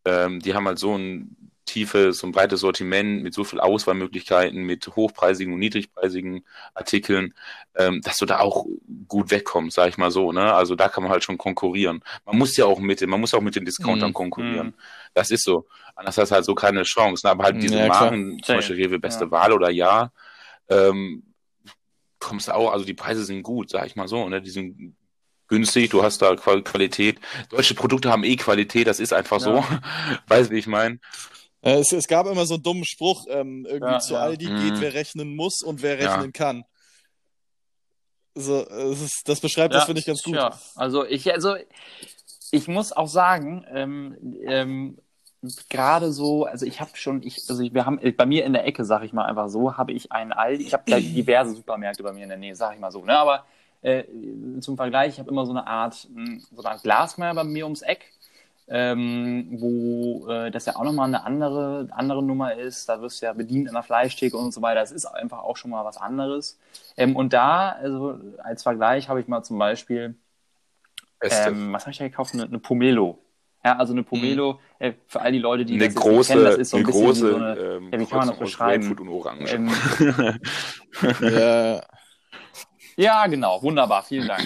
ähm, die haben halt so ein tiefes, so ein breites Sortiment mit so viel Auswahlmöglichkeiten, mit hochpreisigen und niedrigpreisigen Artikeln, ähm, dass du da auch gut wegkommst, sag ich mal so, ne? Also da kann man halt schon konkurrieren. Man muss ja auch mit, man muss auch mit den Discountern
Mhm.
konkurrieren.
Mhm.
Das ist so. Anders hast du halt so keine Chance. Ne? Aber halt diese
Ja.
Marken, zum. Beispiel Rewe Beste
Ja.
Wahl oder Ja, ähm, kommst du auch, also die Preise sind gut, sag ich mal so, ne? Die sind günstig, du hast da Qual- Qualität. Deutsche Produkte haben eh Qualität, das ist einfach so. Weißt du, wie ich meine?
Äh, Es, es gab immer so einen dummen Spruch, ähm, irgendwie
Ja,
zu
ja.
Aldi
Mhm.
geht, wer rechnen muss und wer
Ja.
rechnen kann. So, es ist, das beschreibt das, finde ich, ganz gut.
Ja, also ich, also ich muss auch sagen, ähm, ähm, gerade so, also ich habe schon, ich, also wir haben bei mir in der Ecke, sag ich mal einfach so, habe ich einen Aldi, ich habe da diverse Supermärkte bei mir in der Nähe, sag ich mal so, ne? Aber äh, zum Vergleich, ich habe immer so eine Art, mh, so eine Art Glasmeier bei mir ums Eck. ähm, wo äh, das ja auch nochmal eine andere, andere Nummer ist. Da wirst du ja bedient an der Fleischtheke und so weiter. Das ist einfach auch schon mal was anderes. Ähm, und da, also als Vergleich, habe ich mal zum Beispiel, ähm, was habe ich da gekauft? Eine, eine Pomelo. Ja, also eine Pomelo, mhm. Äh, für all die Leute, die
eine
das
große,
kennen, das ist so ein
eine
bisschen
große,
so eine,
ähm,
ja, wie kann man das beschreiben?
Und Orange.
Ähm,
Ja,
Ja, genau, wunderbar, vielen Dank.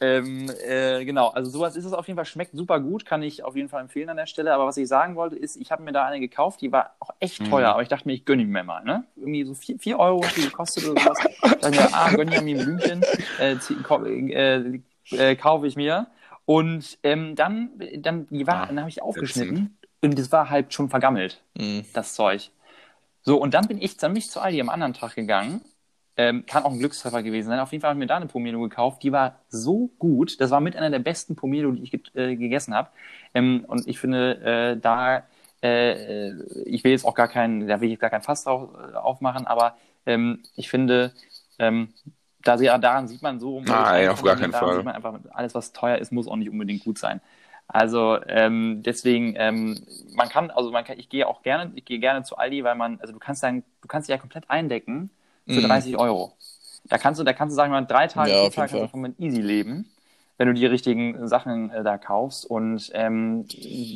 ähm, äh, genau, also sowas ist es auf jeden Fall, schmeckt super gut, kann ich auf jeden Fall empfehlen an der Stelle. Aber was ich sagen wollte, ist, ich habe mir da eine gekauft, die war auch echt
Mhm.
teuer, aber ich dachte mir, ich gönne die mir mal. Ne? Irgendwie so 4 Euro die gekostet oder sowas. Ich dachte mir, ah, gönne ich mir ein Blümchen, äh, äh, äh, kaufe ich mir. Und ähm, dann, dann, die war,
Ah,
dann habe ich aufgeschnitten und das war halt schon vergammelt
Mhm.
das Zeug. So, und dann bin ich, dann bin ich zu Aldi am anderen Tag gegangen. Ähm, kann auch ein Glückstreffer gewesen sein. Auf jeden Fall habe ich mir da eine Pomelo gekauft. Die war so gut. Das war mit einer der besten Pomelo, die ich ge äh, gegessen habe. Ähm, und ich finde, äh, da, äh, äh, ich will jetzt auch gar keinen, da will ich gar kein Fass drauf, äh, aufmachen, aber ähm, ich finde, ähm, da sie, daran sieht man so,
Nein, auf gar keinen Fall.
Sieht man einfach, alles, was teuer ist, muss auch nicht unbedingt gut sein. Also ähm, deswegen, ähm, man kann, also man kann, ich gehe auch gerne, ich gehe gerne zu Aldi, weil man, also du kannst dann, du kannst dich ja komplett eindecken für
Mhm.
30 Euro. Da kannst du, da kannst du sagen wir mal drei Tage,
Ja, jeden
Tage
Fall.
davon mit easy leben, wenn du die richtigen Sachen äh, da kaufst und ähm,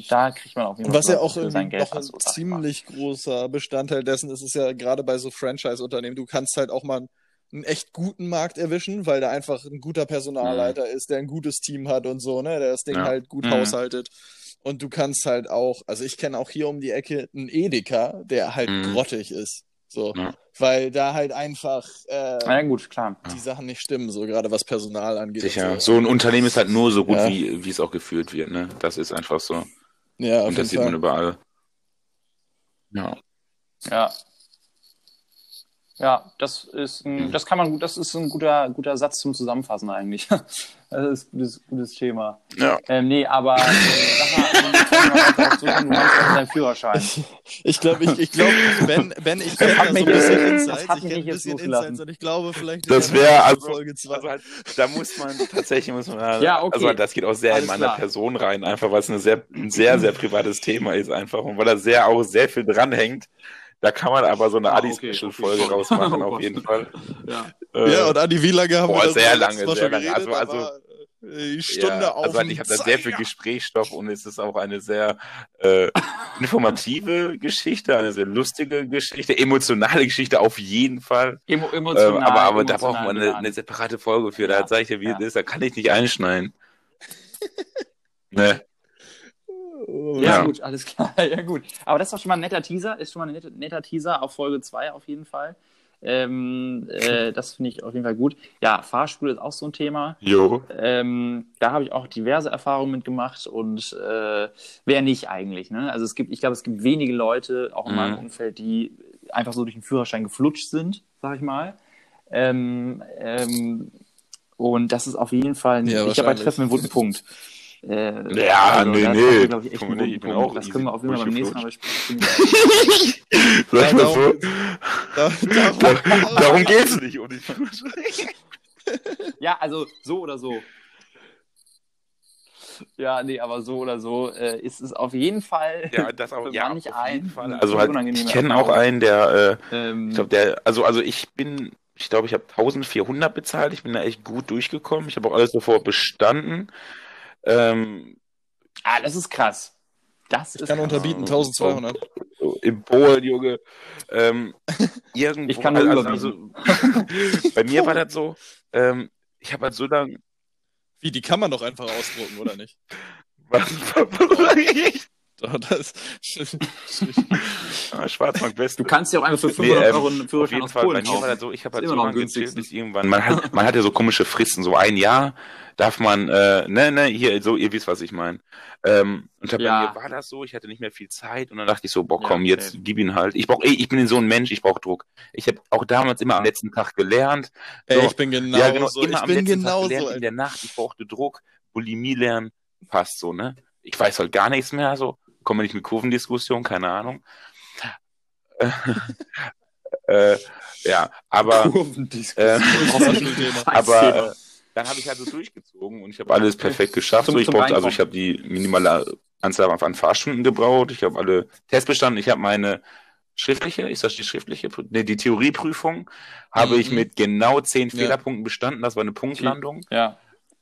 da kriegt man auf jeden Fall
was ja auch
für
irgendwie
sein Geld.
noch ein
was so,
ziemlich großer Bestandteil dessen ist, ist ja gerade bei so Franchise-Unternehmen, du kannst halt auch mal einen echt guten Markt erwischen, weil da einfach ein guter Personalleiter ist, der ein gutes Team hat und so, ne, der das Ding
Ja.
halt gut
Mhm.
haushaltet. Und du kannst halt auch, also ich kenne auch hier um die Ecke einen Edeka, der halt
Mhm.
grottig ist. So.
Ja.
Weil da halt einfach äh,
ja, gut, klar.
die Sachen nicht stimmen, so gerade was Personal angeht.
Sicher.
So.
So ein Unternehmen ist halt nur so gut,
Ja.
wie, wie es auch geführt wird, ne? Das ist einfach so.
Ja, auf
Und das
jeden
sieht man
Fall.
überall. Ja.
Ja. Ja, das ist ein, das kann man gut, das ist ein guter, guter Satz zum Zusammenfassen eigentlich. Das ist ein gutes, gutes Thema.
Ja.
Ähm, nee, aber äh, sag mal, du meinst deinen Führerschein.
Ich glaube, ich, ich glaube, Ben, Ben, ich kenne
hat
da so
mich
ein bisschen Insights.
das hat
ich
mich
kenne ein
jetzt
bisschen. Insights und ich glaube, vielleicht
Das wäre also,
Folge 2.
also halt, da muss man tatsächlich muss man
Ja, okay.
also das geht auch sehr
Alles
in meine
klar.
Person rein, einfach weil es eine sehr, ein sehr, sehr privates Thema ist einfach und weil da sehr auch sehr viel dranhängt. Da kann man aber so eine
Ah,
Adi-Special-Folge
okay.
rausmachen,
Oh
auf jeden Fall.
Ja.
Äh,
Ja, und Adi, wie lange haben
Boah,
wir
sehr
darüber
lange, sehr
schon
lange.
geredet?
Also-
Da die Stunde
ja,
auf
also ich habe da sehr viel. Gesprächsstoff und es ist auch eine sehr äh, informative Geschichte, eine sehr lustige Geschichte, emotionale Geschichte auf jeden Fall.
Emo
Ähm,
emotional.
aber aber da
emotional
braucht man eine, eine separate Folge für. Da
Ja,
sage ich ja, wie
ja.
es ist, da kann ich nicht einschneiden. ne?
Ja,
Ja.
gut, alles klar. Ja, gut. Aber das ist doch schon mal ein netter Teaser, ist schon mal ein netter, netter Teaser auf Folge 2 auf jeden Fall. Ähm, äh, das finde ich auf jeden Fall gut. Ja, Fahrschule ist auch so ein Thema.
Jo.
Ähm, da habe ich auch diverse Erfahrungen mitgemacht und äh, wer nicht eigentlich. Ne? Also es gibt, ich glaube, es gibt wenige Leute, auch in
Mhm.
meinem Umfeld, die einfach so durch den Führerschein geflutscht sind, sag ich mal. Ähm, ähm, und das ist auf jeden Fall, ein,
Ja,
ich habe bei. Treffen einen wunden Punkt. Äh,
Ja, nee,
da
nee.
ist, glaub ich, einen wunden
ich bin auch
Das können wir auf jeden Fall beim nächsten Mal besprechen.
Sag mal so,
Da, darum,
darum geht's nicht. Um die
Ja, also so oder so. Ja, nee, aber so oder so äh, ist es auf jeden Fall.
ja, das auch, ja,
manch
auf jeden
einen
Fall. Also halt, ich kenne auch einen, der, äh,
ähm,
ich glaube, der, also, also ich bin, ich glaube, ich habe 1400 bezahlt. Ich bin da echt gut durchgekommen. Ich habe auch alles davor bestanden. Ähm,
ah, das ist krass. Das
ich
ist
kann
krass.
unterbieten, 1200.
so im Polen, Junge. Ähm, irgendwo,
Ich kann nur
also,
überbieten.
also, bei mir war das so, ähm, ich habe halt so lange,
Wie, die kann man doch einfach ausdrucken, oder nicht?
was,
Doch, Das,
Ah, Schwarzmarkt West.
Du kannst ja auch einfach für
Nee,
500
ähm,
Euro einen
auf
Führerschein
jeden
aus
Fall,
Polen kaufen.
das so, ich habe halt so
immer noch
lange gezählt,
günstigsten.
bis irgendwann, man hat, man hat ja so komische Fristen, so ein Jahr darf man, äh, ne, ne, hier, so, ihr wisst, was ich meine. Ähm, und bei
Ja.
mir war das so, ich hatte nicht mehr viel Zeit und dann dachte ich so, boah,
Ja,
komm, jetzt
okay.
gib ihn halt. Ich brauch, ey, ich bin so ein Mensch, ich brauche Druck. Ich habe auch damals immer am letzten Tag gelernt.
Ey,
So.
ich bin genau,
ja, genau,
so.
immer
Ich
am
bin
letzten Tag
genauso.
gelernt, in der Nacht, ich brauchte Druck, Bulimie lernen, passt so, ne? Ich weiß halt gar nichts mehr, so, komme nicht mit Kurvendiskussion, keine Ahnung. äh, ja, aber äh,
Thema.
aber äh, dann habe ich halt so durchgezogen und ich habe alles perfekt geschafft.
Zum-
so, ich brauchte, also ich habe die minimale Anzahl an Fahrstunden gebraucht. Ich habe alle Tests bestanden. Ich habe meine schriftliche, ist das die schriftliche? Nee, die Theorieprüfung habe ich
Mhm.
mit genau zehn
Ja.
Fehlerpunkten bestanden. Das war eine Punktlandung.
Ja.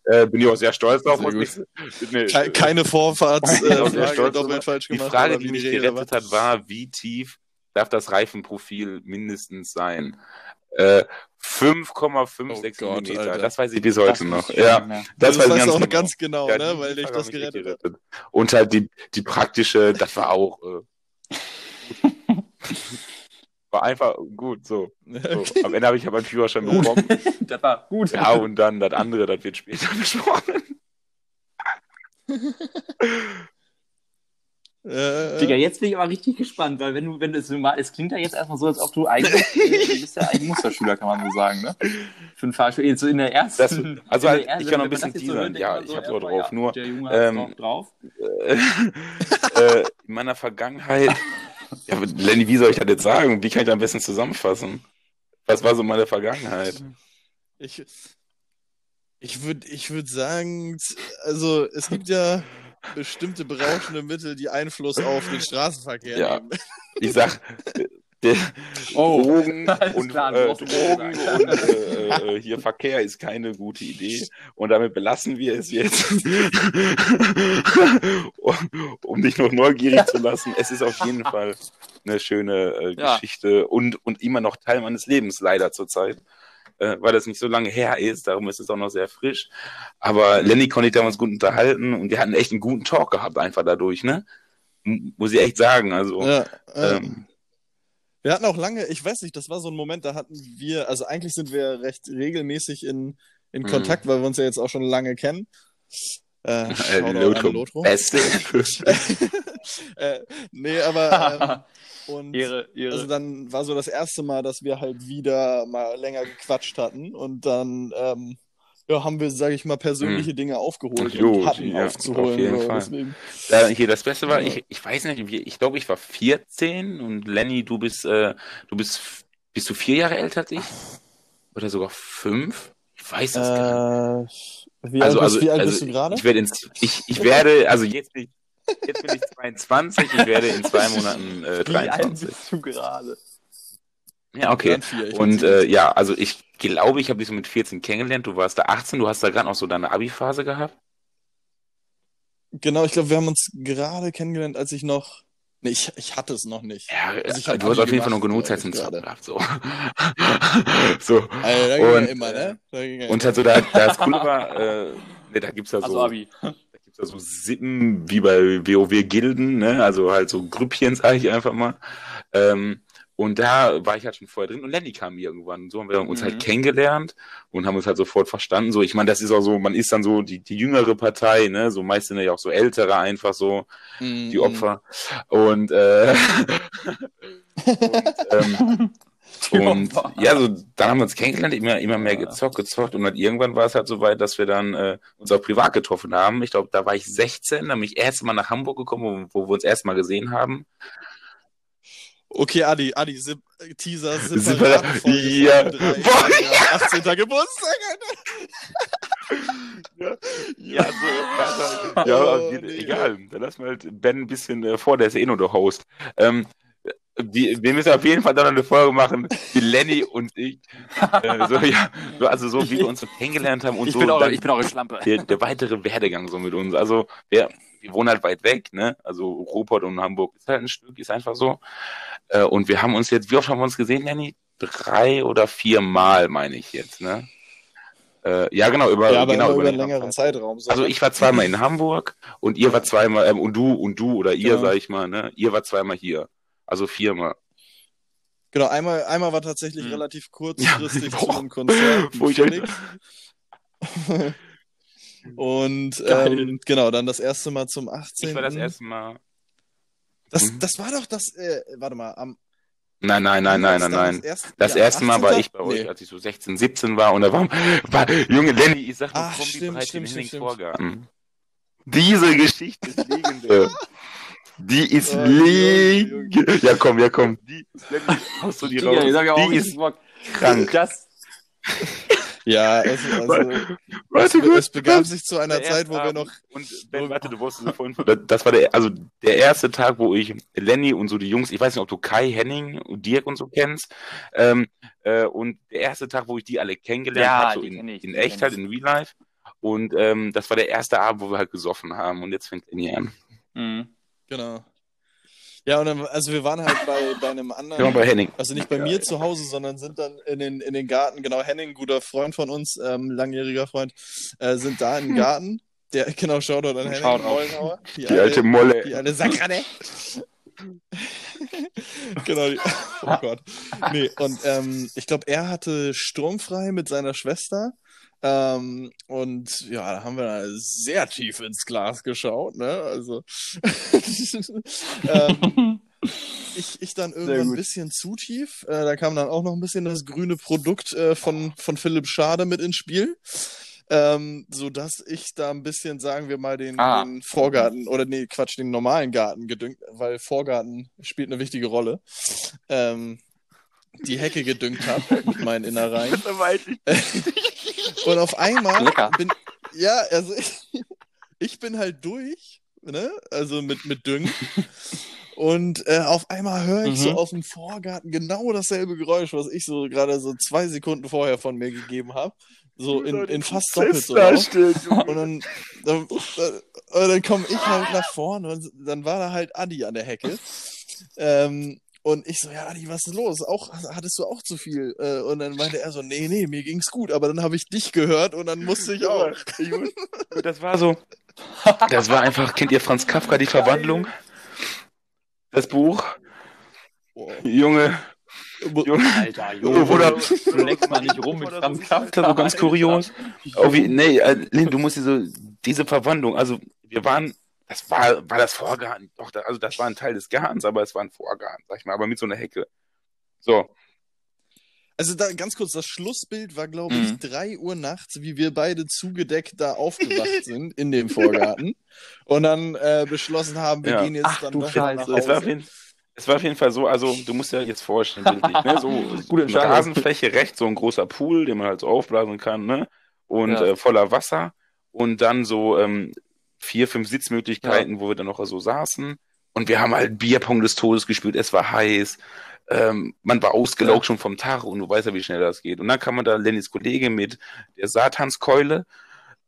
Äh, bin ich auch sehr stolz drauf.
Sehr
ich- Nee,
Ke keine Vorfahrtsfrage,
Ich bin auch sehr
äh,
stolz
falsch
Die
gemacht.
Frage,
aber
die mich gerettet hat, war, wie tief darf das Reifenprofil mindestens sein? Äh, 5,56
Oh
Millimeter.
Alter.
Das weiß ich bis heute
Das
noch. Ja,
ja.
Das,
weiß ich
weißt du auch noch
genau.
ganz genau,
Ja,
ne?
die
weil
Frage
das gerettet
gerettet. Und halt die, die praktische, das war auch. Äh, war einfach gut so. so. Am Ende habe ich aber einen Führerschein bekommen.
Das war gut.
Ja, und dann das andere, das wird später besprochen.
Äh,
Digga, jetzt bin ich aber richtig gespannt, weil wenn du, wenn du es so mal, es klingt ja jetzt erstmal so, als ob du eigentlich, äh, du bist ja ein Musterschüler, kann man so sagen, ne? Für ein Fahrstuhl, jetzt so in der ersten.
Das- also halt,
der ersten-
ich kann noch ein bisschen
so
teasern.
denkt
Ja, ich hab's
ja,
auch drauf, nur,
Der Junge
ähm,
drauf.
äh, in meiner Vergangenheit. Ja, aber Lenny, wie soll ich das jetzt sagen? Wie kann ich das am besten zusammenfassen? Was war so meine Vergangenheit?
Ich, ich würde ich würd sagen, also es gibt ja bestimmte berauschende Mittel, die Einfluss auf den Straßenverkehr
Ja.
nehmen.
Ich sag,
Oh,
Drogen und,
klar,
äh, Drogen und äh, äh, hier Verkehr ist keine gute Idee. Und damit belassen wir es jetzt. um, um dich noch neugierig zu lassen. Es ist auf jeden Fall eine schöne äh,
Ja.
Geschichte und, und immer noch Teil meines Lebens, leider zurzeit. Äh, weil das nicht so lange her ist, darum ist es auch noch sehr frisch. Aber Lenny konnte ich damals gut unterhalten und wir hatten echt einen guten Talk gehabt, einfach dadurch, ne? M- Muss ich echt sagen. Also,
Ja, äh,
ähm,
wir hatten auch lange, ich weiß nicht, das war so ein Moment, da hatten wir, also eigentlich sind wir recht regelmäßig in, in
Mhm.
Kontakt, weil wir uns ja jetzt auch schon lange kennen. Äh,
äh, Lotro,
Lotro.
Beste.
äh, nee, aber ähm, und
Ehre, Ehre.
also dann war so das erste Mal, dass wir halt wieder mal länger gequatscht hatten und dann ähm, ja, haben wir, sage ich mal, persönliche Dinge aufgeholt
Jo,
und hatten
ja,
aufzuholen.
auf jeden
so,
Fall.
deswegen.
Da, hier, das Beste war,
Ja.
ich, ich weiß nicht, ich glaube, ich war 14 und Lenny, du bist, äh, du bist, bist du vier Jahre älter als ich? Oder sogar fünf? Ich weiß das gar nicht.
Äh, wie alt,
Also,
bist,
also,
wie alt
also
bist du gerade?
Ich werde ins, ich, ich werde, also jetzt bin ich, jetzt bin ich 22, ich werde in zwei Monaten äh,
Wie alt
23.
bist du gerade?
Ja, okay.
Vier,
Und äh, ja, also ich glaube, ich habe dich so mit 14 kennengelernt. Du warst da 18, du hast da gerade noch so deine Abi-Phase gehabt.
Genau, ich glaube, wir haben uns gerade kennengelernt, als ich noch. Nee, ich, ich hatte es noch nicht.
Ja,
Also ich hab
du hast
Abi
auf jeden Fall noch genug
glaub
Zeit zum Zocken gehabt. So. so.
Also, da ging
Und,
ja immer, ne? Da ging ja
Und halt so, da, da das Coole war, äh, ne, da gibt's ja so,
Also Abi.
da gibt's ja so Sippen wie bei WoW-Gilden, ne? Also halt so Grüppchen, sag ich einfach mal. Ähm, und da war ich halt schon vorher drin und Lenny kam irgendwann. So haben wir uns
Mhm.
halt kennengelernt und haben uns halt sofort verstanden. So, ich meine, das ist auch so, man ist dann so die, die jüngere Partei, ne? So meist sind ja auch so ältere einfach so,
Mhm.
die Opfer. Und, äh, und, ähm, und ja, so dann haben wir uns kennengelernt, immer, immer mehr gezockt, gezockt und dann irgendwann war es halt so weit, dass wir dann äh, uns auch privat getroffen haben. Ich glaube, da war ich 16, da bin ich erst mal nach Hamburg gekommen, wo, wo wir uns erst mal gesehen haben.
Okay, Adi, Adi, Zip, äh, Teaser,
Separat- Ja.
Folge drei,
Boah,
ja. 18. Geburtstag,
Ja, ja, so,
Oh,
ja aber wir-
nee.
egal. Dann lassen wir halt Ben ein bisschen äh, vor, der ist eh nur der Host. Ähm, die, wir müssen auf jeden Fall dann noch eine Folge machen, die Lenny und ich. Äh, so, ja, so, also so, wie wir uns so kennengelernt haben und
Ich
so.
bin,
dann-
ich bin eure Schlampe.
der, der weitere Werdegang so mit uns. Also wir, wir wohnen halt weit weg, ne? Also Ruhrpott und Hamburg ist halt ein Stück, ist einfach so. Äh, und wir haben uns jetzt, wie oft haben wir uns gesehen, Lenny? Drei oder vier Mal, meine ich jetzt, ne? Äh, ja, genau, über,
Ja,
genau,
immer über einen längeren Zeitraum. So.
Also ich war zweimal in Hamburg und ihr war zweimal, ähm, und du und du oder ihr,
Genau.
sag ich mal, ne? Ihr war zweimal hier. Also viermal.
Genau, einmal, einmal war tatsächlich
Hm.
relativ kurzfristig
Ja,
zu einem Konzert
Wo ich-.
Und ähm, genau, dann das erste Mal zum 18.
Ich war das erste Mal.
Das,
Mhm.
das war doch das, äh, warte mal, am.
Nein, nein, nein, nein, nein, nein.
Das, erste,
Das
ja,
erste Mal war
18.
ich bei euch,
Nee.
als ich so 16, 17 war und da war, war Junge Lenny, ich sag nur
Ach,
Kombi
stimmt,
bereit
stimmt,
in Henning Vorgarten. Diese Geschichte ist legendär. Die ist
Oh,
legendär. Ja, komm, ja, komm. Die, Lenny, haust du die raus?
ich sag ja auch,
die ist krank.
Das,
Ja, es, also,
Warte,
es, es begab sich zu einer
Der
Zeit, wo wir noch.
Und Ben, warte, du wusstest es vorhin. Das war der, also der erste Tag, wo ich Lenny und so die Jungs, ich weiß nicht, ob du Kai, Henning und Dirk und so kennst. Ähm, äh, und der erste Tag, wo ich die alle kennengelernt
Ja,
habe, so in,
ich,
in echt halt, in Real Life. Und ähm, das war der erste Abend, wo wir halt gesoffen haben. Und jetzt fängt Lenny an.
Mhm.
Genau. Ja, und dann, also wir waren halt bei, bei einem anderen.
bei Henning.
Also nicht bei mir zu Hause, sondern sind dann in den, in den Garten. Genau, Henning, guter Freund von uns, ähm, langjähriger Freund, äh, sind da im Garten. Der, genau, Shoutout an Henning
Shoutout.
Mollenhauer.
Die alte Molle.
Die alte Sakrane. genau, die, oh Gott. Nee, und ähm, ich glaube, er hatte sturmfrei mit seiner Schwester. Ähm, und ja, da haben wir da sehr tief ins Glas geschaut, ne? Also ähm, ich, ich dann irgendwann ein bisschen zu tief. Äh, da kam dann auch noch ein bisschen das grüne Produkt äh, von, von Philipp Schade mit ins Spiel. Ähm, so dass ich da ein bisschen, sagen wir mal, den,
Ah.
den Vorgarten oder nee, Quatsch, den normalen Garten gedüngt, weil Vorgarten spielt eine wichtige Rolle. Ähm, die Hecke gedüngt habe mit meinen Innereien. Und auf einmal
Lecker.
bin ja, also ich, ich bin halt durch, ne? Also mit mit Düngen. Und äh, auf einmal höre ich so
Mhm.
aus dem Vorgarten genau dasselbe Geräusch, was ich so gerade so zwei Sekunden vorher von mir gegeben habe. So in, in fast doppelt so laut. Und dann, dann, dann, dann komme ich halt nach vorne und dann war da halt Adi an der Hecke. Ähm, und ich so, ja, Adi, was ist los? Auch, hattest du auch zu viel? Äh, und dann meinte er so, nee, nee, mir ging's gut, aber dann habe ich dich gehört und dann musste ich auch.
Das war so. Das war einfach, kennt ihr Franz Kafka, die Verwandlung? Das Buch?
Boah.
Junge, Junge.
Alter,
Oh, Bruder.
du leckst mal nicht rum mit Franz Kafka.
So ganz kurios. Oh, wie, nee, äh, Lin, du musst diese, diese Verwandlung, also wir waren, das war, war das Vorgarten, doch, da, also das war ein Teil des Gartens, aber es war ein Vorgarten, sag ich mal, aber mit so einer Hecke. So,
Also da ganz kurz, das Schlussbild war, glaube ich,
Mhm.
drei Uhr nachts, wie wir beide zugedeckt da aufgewacht sind in dem Vorgarten und dann äh, beschlossen haben, wir
Ja.
gehen jetzt
Ach,
dann
du Scheiße.
nach
es war, auf
Hause.
jeden, es war auf jeden Fall so, also du musst ja jetzt vorstellen, bildlich, ne? so
Gute
eine. Rasenfläche rechts, so ein großer Pool, den man halt so aufblasen kann, ne? Und
Ja.
äh, voller Wasser und dann so ähm, vier, fünf Sitzmöglichkeiten, wo wir dann noch so saßen und wir haben halt Bierpong des Todes gespielt, es war heiß, ähm, man war ausgelaugt schon vom Tag und du weißt ja, wie schnell das geht. Und dann kam man da Lennys Kollege mit der Satanskeule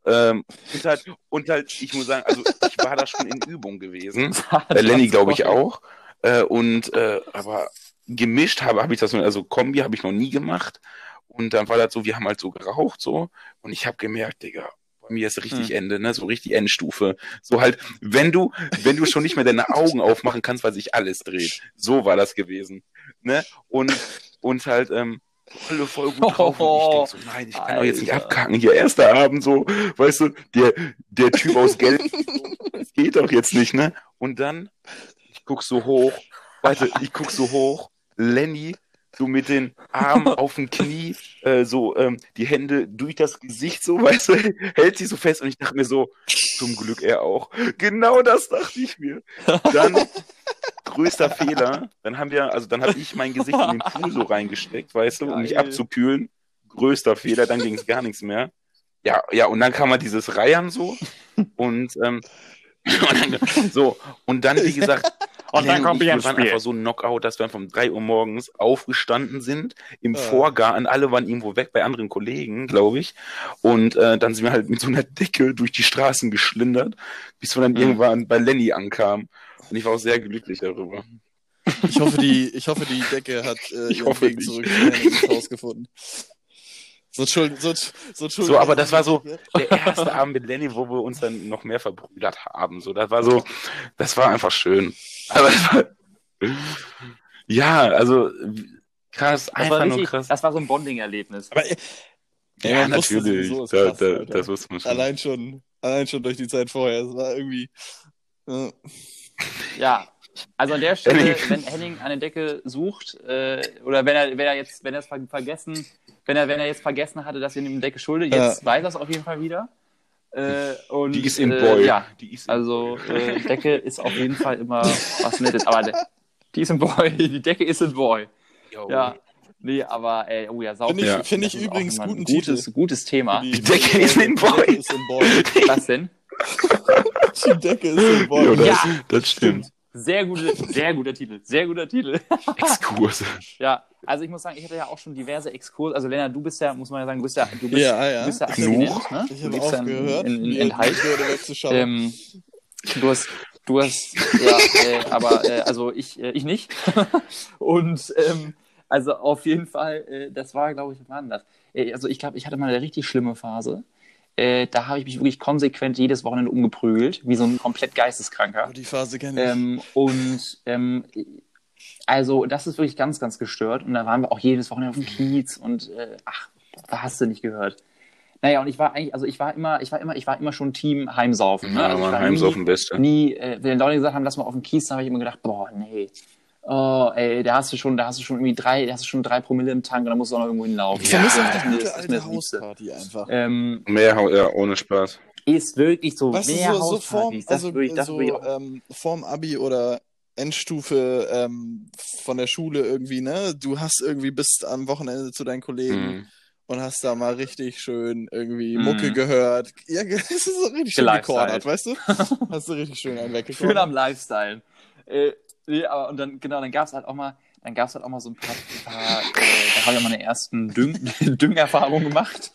ähm, und halt, und halt, ich muss sagen, also ich war da schon in Übung gewesen. Äh, Lenny, glaube ich, auch. Äh, und äh, aber gemischt habe, habe ich das also Kombi habe ich noch nie gemacht. Und dann war das so, wir haben halt so geraucht so. Und ich habe gemerkt, Digga, bei mir ist richtig
Hm.
Ende, ne? So richtig Endstufe. So halt, wenn du, wenn du schon nicht mehr deine Augen aufmachen kannst, weil sich alles dreht. So war das gewesen. Ne? Und, und halt, ähm, alle voll gut drauf. Und ich denk so, nein, ich kann doch jetzt nicht
Alter.
abkacken. Hier, erster Abend so, weißt du, der, der Typ aus Gelb, das geht doch jetzt nicht, ne? Und dann, ich guck so hoch, warte, ich guck so hoch, Lenny, so mit den Armen auf dem Knie, äh, so ähm, die Hände durch das Gesicht, so, weißt du, hält sich so fest und ich dachte mir so, zum Glück er auch. Genau das dachte ich mir. Dann, größter Fehler, dann haben wir, also dann habe ich mein Gesicht in den Pool so reingesteckt, weißt du, um mich abzukühlen. Größter Fehler, dann ging es gar nichts mehr. Ja, ja, und dann kam mal dieses Reiern so und, ähm, und dann, so, und dann, wie gesagt,
Und dann kommt
ich, wir
ins
waren einfach so Knockout, dass wir von 3 Uhr morgens aufgestanden sind, im
Ja.
Vorgarten, alle waren irgendwo weg bei anderen Kollegen, glaube ich. Und äh, dann sind wir halt mit so einer Decke durch die Straßen geschlindert, bis wir dann
Mhm.
irgendwann bei Lenny ankamen. Und ich war auch sehr glücklich darüber.
Ich hoffe, die, ich hoffe, die Decke hat äh,
Ich
ihren Weg zurück in Hennings Haus gefunden. So, Entschuldigung, so, so, Entschuldigung.
So, aber das war so der erste Abend mit Lenny, wo wir uns dann noch mehr verbrüdert haben. So, das war so, das war einfach schön. Aber das war, ja, also krass,
Das
einfach
war,
nur
richtig,
krass.
das war so ein Bonding-Erlebnis.
Aber, äh,
Ja,
wusste
natürlich.
sowieso, es
Da, da, das wusste man schon.
allein schon, allein schon durch die Zeit vorher. Es war irgendwie. Äh,
Ja, also an der Stelle,
Henning.
wenn Henning eine Decke sucht, äh, oder wenn er, wenn er jetzt, wenn er es ver- vergessen, wenn er, wenn er jetzt vergessen hatte, dass wir ihm eine Decke schuldet, jetzt weiß er es auf jeden Fall wieder. Äh, und,
Die ist in
äh,
Boy.
Ja,
Die ist in
also äh, Decke ist auf jeden Fall immer was Nettes. Aber de, die ist in Boy, die Decke ist in Boy.
Yo.
Ja. Nee, aber ey, oh ja, sauber.
Finde ich,
Ja.
find ich übrigens
immer ein
guten
gutes,
Titel.
gutes Thema.
Die,
Die Decke ist in Boy.
Ist in Boy.
Was denn?
Die Decke ist in Boy.
Ja, das,
Ja,
das stimmt.
Sehr, gute, sehr guter Titel. Sehr guter Titel.
Exkurse.
Ja, also ich muss sagen, ich hatte ja auch schon diverse Exkurse. Also Lennart, du bist ja, muss man ja sagen, du bist ja, du bist,
Ja, ja.
du bist ja
Ich
abstinent, ne?
Ich habe
in-
aufgehört,
in, in, in. Ähm, du hast, du hast, ja, äh, aber äh, also ich, äh, ich nicht. Und ähm, also auf jeden Fall, äh, das war, glaube ich, wann das? Äh, also ich glaube, ich hatte mal eine richtig schlimme Phase. Äh, da habe ich mich wirklich konsequent jedes Wochenende umgeprügelt, wie so ein komplett Geisteskranker.
Oh, die Phase kenne ich.
Ähm, und ähm, also das ist wirklich ganz, ganz gestört. Und da waren wir auch jedes Wochenende auf dem Kiez und äh, ach, da hast du nicht gehört. Naja, und ich war eigentlich, also ich war immer, ich war immer, ich war immer schon Team Heimsaufen. Ne?
Ja,
also
Heimsaufen Beste.
nie, äh, wenn Leute gesagt haben, lass mal auf den Kiez, dann habe ich immer gedacht, boah, nee. Oh, ey, da hast du schon, da hast du schon irgendwie drei, da hast du schon drei Promille im Tank und dann musst du auch noch irgendwo hinlaufen.
ich vermisse
Ja,
auch
das ist-
gute alte. Hausparty einfach.
Ähm,
Mehr, ja, ohne Spaß.
ist wirklich so,
Weißt du,
mehr
so, so vorm,
Hauspartys. Das
also,
würde ich, das
so,
würde ich auch
ähm, vorm Abi oder Endstufe ähm, von der Schule irgendwie, ne? Du hast irgendwie bis am Wochenende zu deinen Kollegen
Mhm.
und hast da mal richtig schön irgendwie
Mhm.
Mucke gehört. Ja, es ist so richtig schön gekornert, weißt du? Hast du richtig schön einen
Schön
weggekornert.
am Lifestyle. Äh, nee, aber und dann, genau, dann gab es halt auch mal, dann gab es halt auch mal so ein paar, paar äh, da habe ich auch meine ersten Düng Düngerfahrungen gemacht.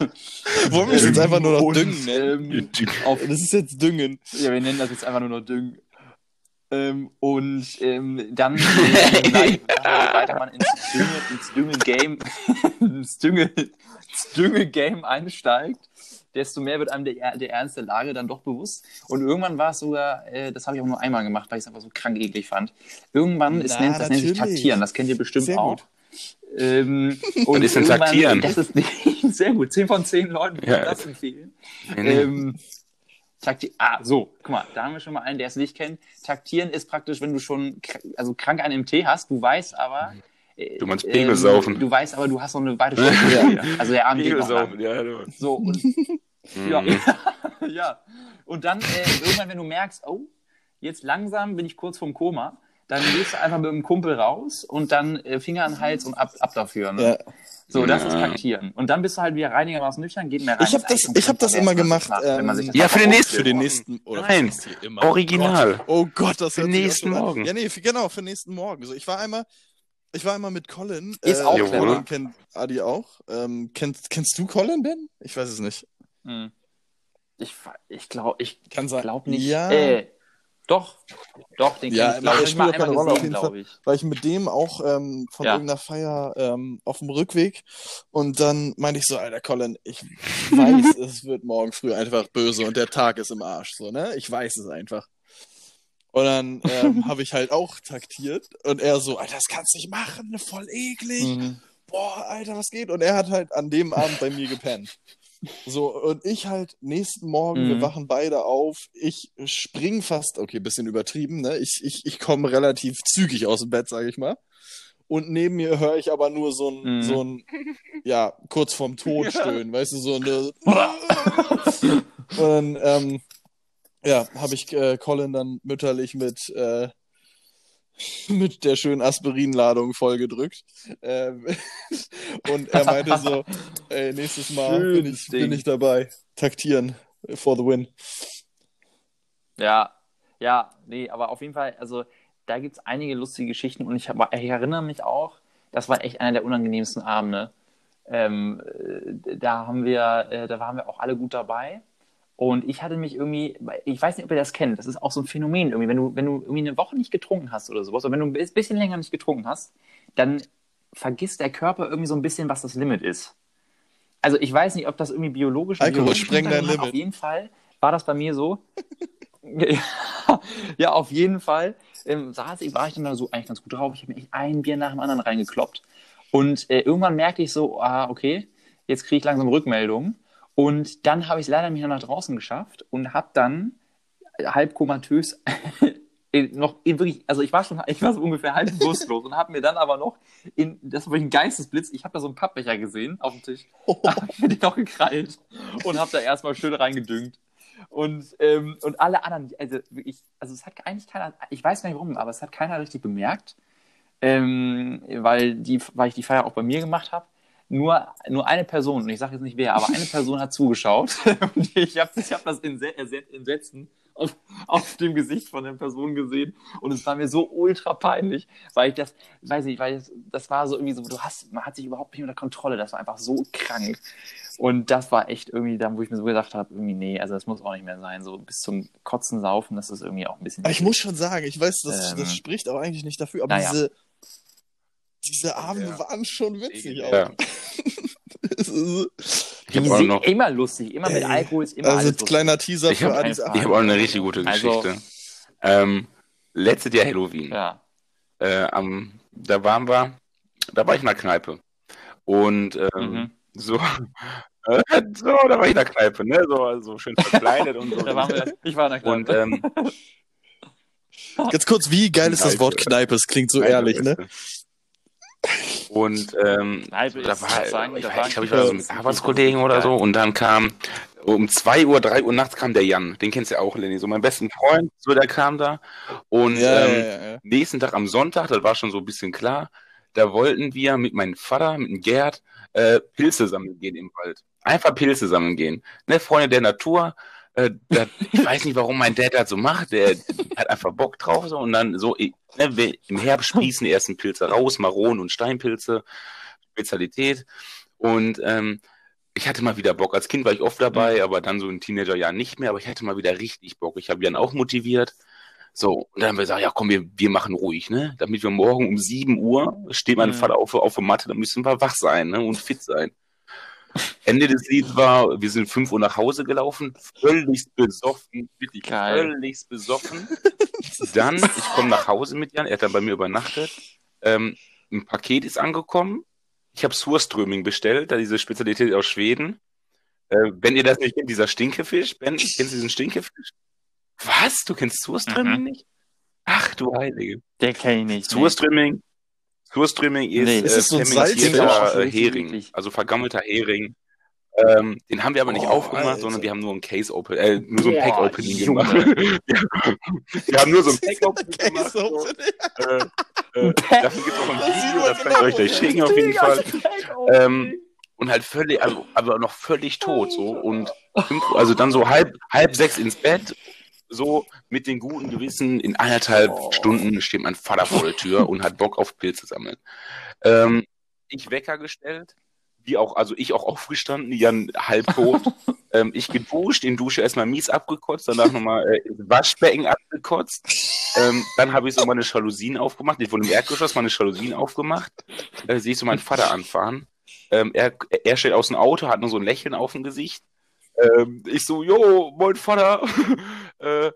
Wollen wir es jetzt einfach nur noch düngen nennen?
Ähm, auf,
Das ist jetzt Düngen.
ja, wir nennen das jetzt einfach nur noch Düng. Ähm, und ähm, dann, äh, weiter man ins Dünge, ins Dünge-Game, ins Dünge, ins Dünge-Game einsteigt, desto mehr wird einem der, der Ernst der Lage dann doch bewusst. Und irgendwann war es sogar, äh, das habe ich auch nur einmal gemacht, weil ich es einfach so krank eklig fand. Irgendwann,
Na,
nennt, das nennt sich. Taktieren, das kennt ihr bestimmt
Sehr
auch.
gut.
Ähm, und
ist denn
irgendwann-
Taktieren?
Das ist sehr gut. Zehn von zehn Leuten würden
Ja.
das empfehlen.
Nee, nee.
Ähm, Takti ah, so, guck mal, da haben wir schon mal einen, der es nicht kennt. Taktieren ist praktisch, wenn du schon also krank einen Tee hast, du weißt aber. äh,
Du meinst Pegel saufen.
Du weißt aber, du hast noch eine weitere Stunde. Also der Abend geht noch lang.
Pegelsaufen, ja, du.
So, und, ja,
Mhm.
ja. Und dann äh, irgendwann, wenn du merkst, oh, jetzt langsam bin ich kurz vorm Koma, dann gehst du einfach mit dem Kumpel raus und dann äh, Finger an den Hals und ab, ab dafür. Ne?
Ja.
So, das
Ja.
ist Taktieren. Und dann bist du halt wieder reinigermaßen nüchtern, geht mehr rein.
Ich hab
Ist eigentlich
das- ich hab das immer gemacht,
macht, wenn man sich
ähm,
das
Ja, für den nächsten-
Für den nächsten. Oder
Nein,
ist?
Original.
Gott. Oh Gott, das
Für
hört
den nächsten. Morgen.
Ja, nee, für, genau, für nächsten Morgen. So, ich war einmal, ich war einmal mit Colin.
Ist auch
Colin
clever.
kennt Adi auch. Ähm, kennst, kennst du Colin, Ben? Ich weiß es nicht.
Hm. Ich, ich glaube ich
Kann sein.
glaub nicht.
Ja.
Äh, doch, doch, den
Ja,
ich, glaub,
das
ich mal einmal
Rolle, auf
gesehen,
jeden Fall.
glaube ich.
War ich mit dem auch ähm, von
Ja.
irgendeiner Feier ähm, auf dem Rückweg und dann meinte ich so, Alter Colin, ich weiß, es wird morgen früh einfach böse und der Tag ist im Arsch, so, ne? Ich weiß es einfach. Und dann ähm, habe ich halt auch taktiert und er so, Alter, das kannst du nicht machen, voll eklig.
Mhm.
Boah, Alter, was geht? Und er hat halt an dem Abend bei mir gepennt. So, und ich halt nächsten Morgen, wir
Mhm.
wachen beide auf, ich spring fast, okay, bisschen übertrieben, ne? Ich, ich, ich komme relativ zügig aus dem Bett, sage ich mal. Und neben mir höre ich aber nur so ein,
Mhm.
so ein, ja, kurz vorm Tod stöhnen, weißt du, so eine. Und dann, ähm, ja, habe ich äh, Colin dann mütterlich mit, äh, mit der schönen Aspirinladung vollgedrückt. Ähm, und er meinte so, ey, nächstes Mal bin ich, bin ich dabei. Taktieren for the win.
Ja, ja, nee, aber auf jeden Fall, also da gibt es einige lustige Geschichten und ich, hab, ich erinnere mich auch, das war echt einer der unangenehmsten Abende. Ähm, äh, da haben wir, äh, da waren wir auch alle gut dabei. Und ich hatte mich irgendwie, ich weiß nicht, ob ihr das kennt, das ist auch so ein Phänomen irgendwie, wenn du, wenn du irgendwie eine Woche nicht getrunken hast oder sowas, oder wenn du ein bisschen länger nicht getrunken hast, dann vergisst der Körper irgendwie so ein bisschen, was das Limit ist. Also ich weiß nicht, ob das irgendwie biologisch
Alkohol,
biologisch
spreng dein. Limit.
Auf jeden Fall war das bei mir so. ja, ja, auf jeden Fall ähm, saß ich, war ich dann da so eigentlich ganz gut drauf. Ich habe mir echt ein Bier nach dem anderen reingekloppt. Und äh, irgendwann merkte ich so, ah, okay, jetzt kriege ich langsam Rückmeldungen. Und dann habe ich es leider nicht nach draußen geschafft und habe dann halb komatös noch in wirklich, also ich war schon, ich war so ungefähr halb bewusstlos und habe mir dann aber noch in, das war wirklich ein Geistesblitz, ich habe da so einen Pappbecher gesehen auf dem Tisch, habe mir den noch gekrallt und habe da erstmal schön reingedüngt. Und, ähm, und alle anderen, also wirklich, also es hat eigentlich keiner, ich weiß gar nicht warum, aber es hat keiner richtig bemerkt. ähm, weil, die, weil ich die Feier auch bei mir gemacht habe. Nur, nur eine Person, und ich sage jetzt nicht wer, aber eine Person hat zugeschaut. und ich habe ich hab das Entsetzen auf, auf dem Gesicht von der Person gesehen. Und es war mir so ultra peinlich, weil ich das, weiß ich, weil das, das war so irgendwie so, du hast, man hat sich überhaupt nicht unter Kontrolle. Das war einfach so krank. Und das war echt irgendwie dann, wo ich mir so gedacht habe, irgendwie, nee, also das muss auch nicht mehr sein. So bis zum Kotzen saufen, das ist irgendwie auch ein bisschen.
Aber ich muss schon sagen, ich weiß, das, ähm, das spricht auch eigentlich nicht dafür, aber naja. diese, diese Abende ja. waren schon witzig ja.
sind noch, immer lustig, immer mit Alkohol ist immer
also
alles
kleiner Teaser
ich für Adis Ich habe auch eine richtig gute also Geschichte. Also, ähm, letztes Jahr Halloween.
Ja.
Äh, am, da waren wir, da war ich in der Kneipe. Und ähm, mhm. so, äh, so, da war ich in der Kneipe, ne? So, so schön verkleidet und so.
Da waren wir, ich war in der Kneipe.
Und, ähm,
Ganz kurz, wie geil ist das Wort Kneipe? Es klingt so Kneipe ehrlich, ne?
Und ähm, da war, sagen, ich, ich glaube, ich war so mit Arbeitskollegen oder so. Und dann kam um 2 Uhr, 3 Uhr nachts kam der Jan, den kennst du ja auch, Lenny, so mein besten Freund, so der kam da. Und ja, ähm, ja, ja, nächsten Tag am Sonntag, das war schon so ein bisschen klar, da wollten wir mit meinem Vater, mit dem Gerd, äh, Pilze sammeln gehen im Wald. Einfach Pilze sammeln gehen. Ne, Freunde der Natur, äh, das, ich weiß nicht, warum mein Dad das so macht. Der hat einfach Bock drauf so und dann so ne, im Herbst sprießen die ersten Pilze raus, Maronen und Steinpilze, Spezialität. Und ähm, ich hatte mal wieder Bock. Als Kind war ich oft dabei, mhm. aber dann so in Teenagerjahren nicht mehr. Aber ich hatte mal wieder richtig Bock. Ich habe Jan auch motiviert. So, und dann haben wir gesagt, ja komm, wir, wir machen ruhig, ne? Damit wir morgen um 7 Uhr steht mein mhm. Vater auf, auf der Matte, dann müssen wir wach sein, ne? Und fit sein. Ende des Lieds war, wir sind 5 Uhr nach Hause gelaufen, völlig besoffen, wirklich völlig besoffen. Dann, ich komme nach Hause mit Jan, er hat dann bei mir übernachtet. Ähm, ein Paket ist angekommen. Ich habe Surströming bestellt, da diese Spezialität aus Schweden. Äh, wenn ihr das nicht kennt, dieser Stinkefisch, Ben, kennst du diesen Stinkefisch? Was? Du kennst Surströming mhm. nicht? Ach du Heilige.
Der kenne ich nicht.
Surströming, Surströmming ist, nee, ist
äh, fermentierter
äh, Hering, also vergammelter Hering. Ähm, den haben wir aber nicht oh, aufgemacht, Alter. sondern wir haben nur ein Case Open, äh, nur so ein Pack Opening gemacht. wir haben nur so ein Pack Opening gemacht. So. Äh, äh, dafür gibt es auch ein Video, das kann ich euch gleich schicken auf jeden Fall. Ähm, und halt völlig, also, aber noch völlig tot so und fünf, also dann so halb halb sechs ins Bett so mit den guten Gewissen, in eineinhalb oh. Stunden steht mein Vater vor der Tür und hat Bock auf Pilze sammeln. Ähm, ich Wecker gestellt, wie auch, also ich auch aufgestanden, Jan halb tot. ähm, ich geduscht, in Dusche erstmal mies abgekotzt, danach nochmal äh, Waschbecken abgekotzt. Ähm, dann habe ich so meine Jalousien aufgemacht. Ich wurde im Erdgeschoss meine Jalousien aufgemacht. Äh, sehe ich so meinen Vater anfahren. Ähm, er, er steht aus dem Auto, hat nur so ein Lächeln auf dem Gesicht. Ähm, ich so, jo, mein Vater. Äh,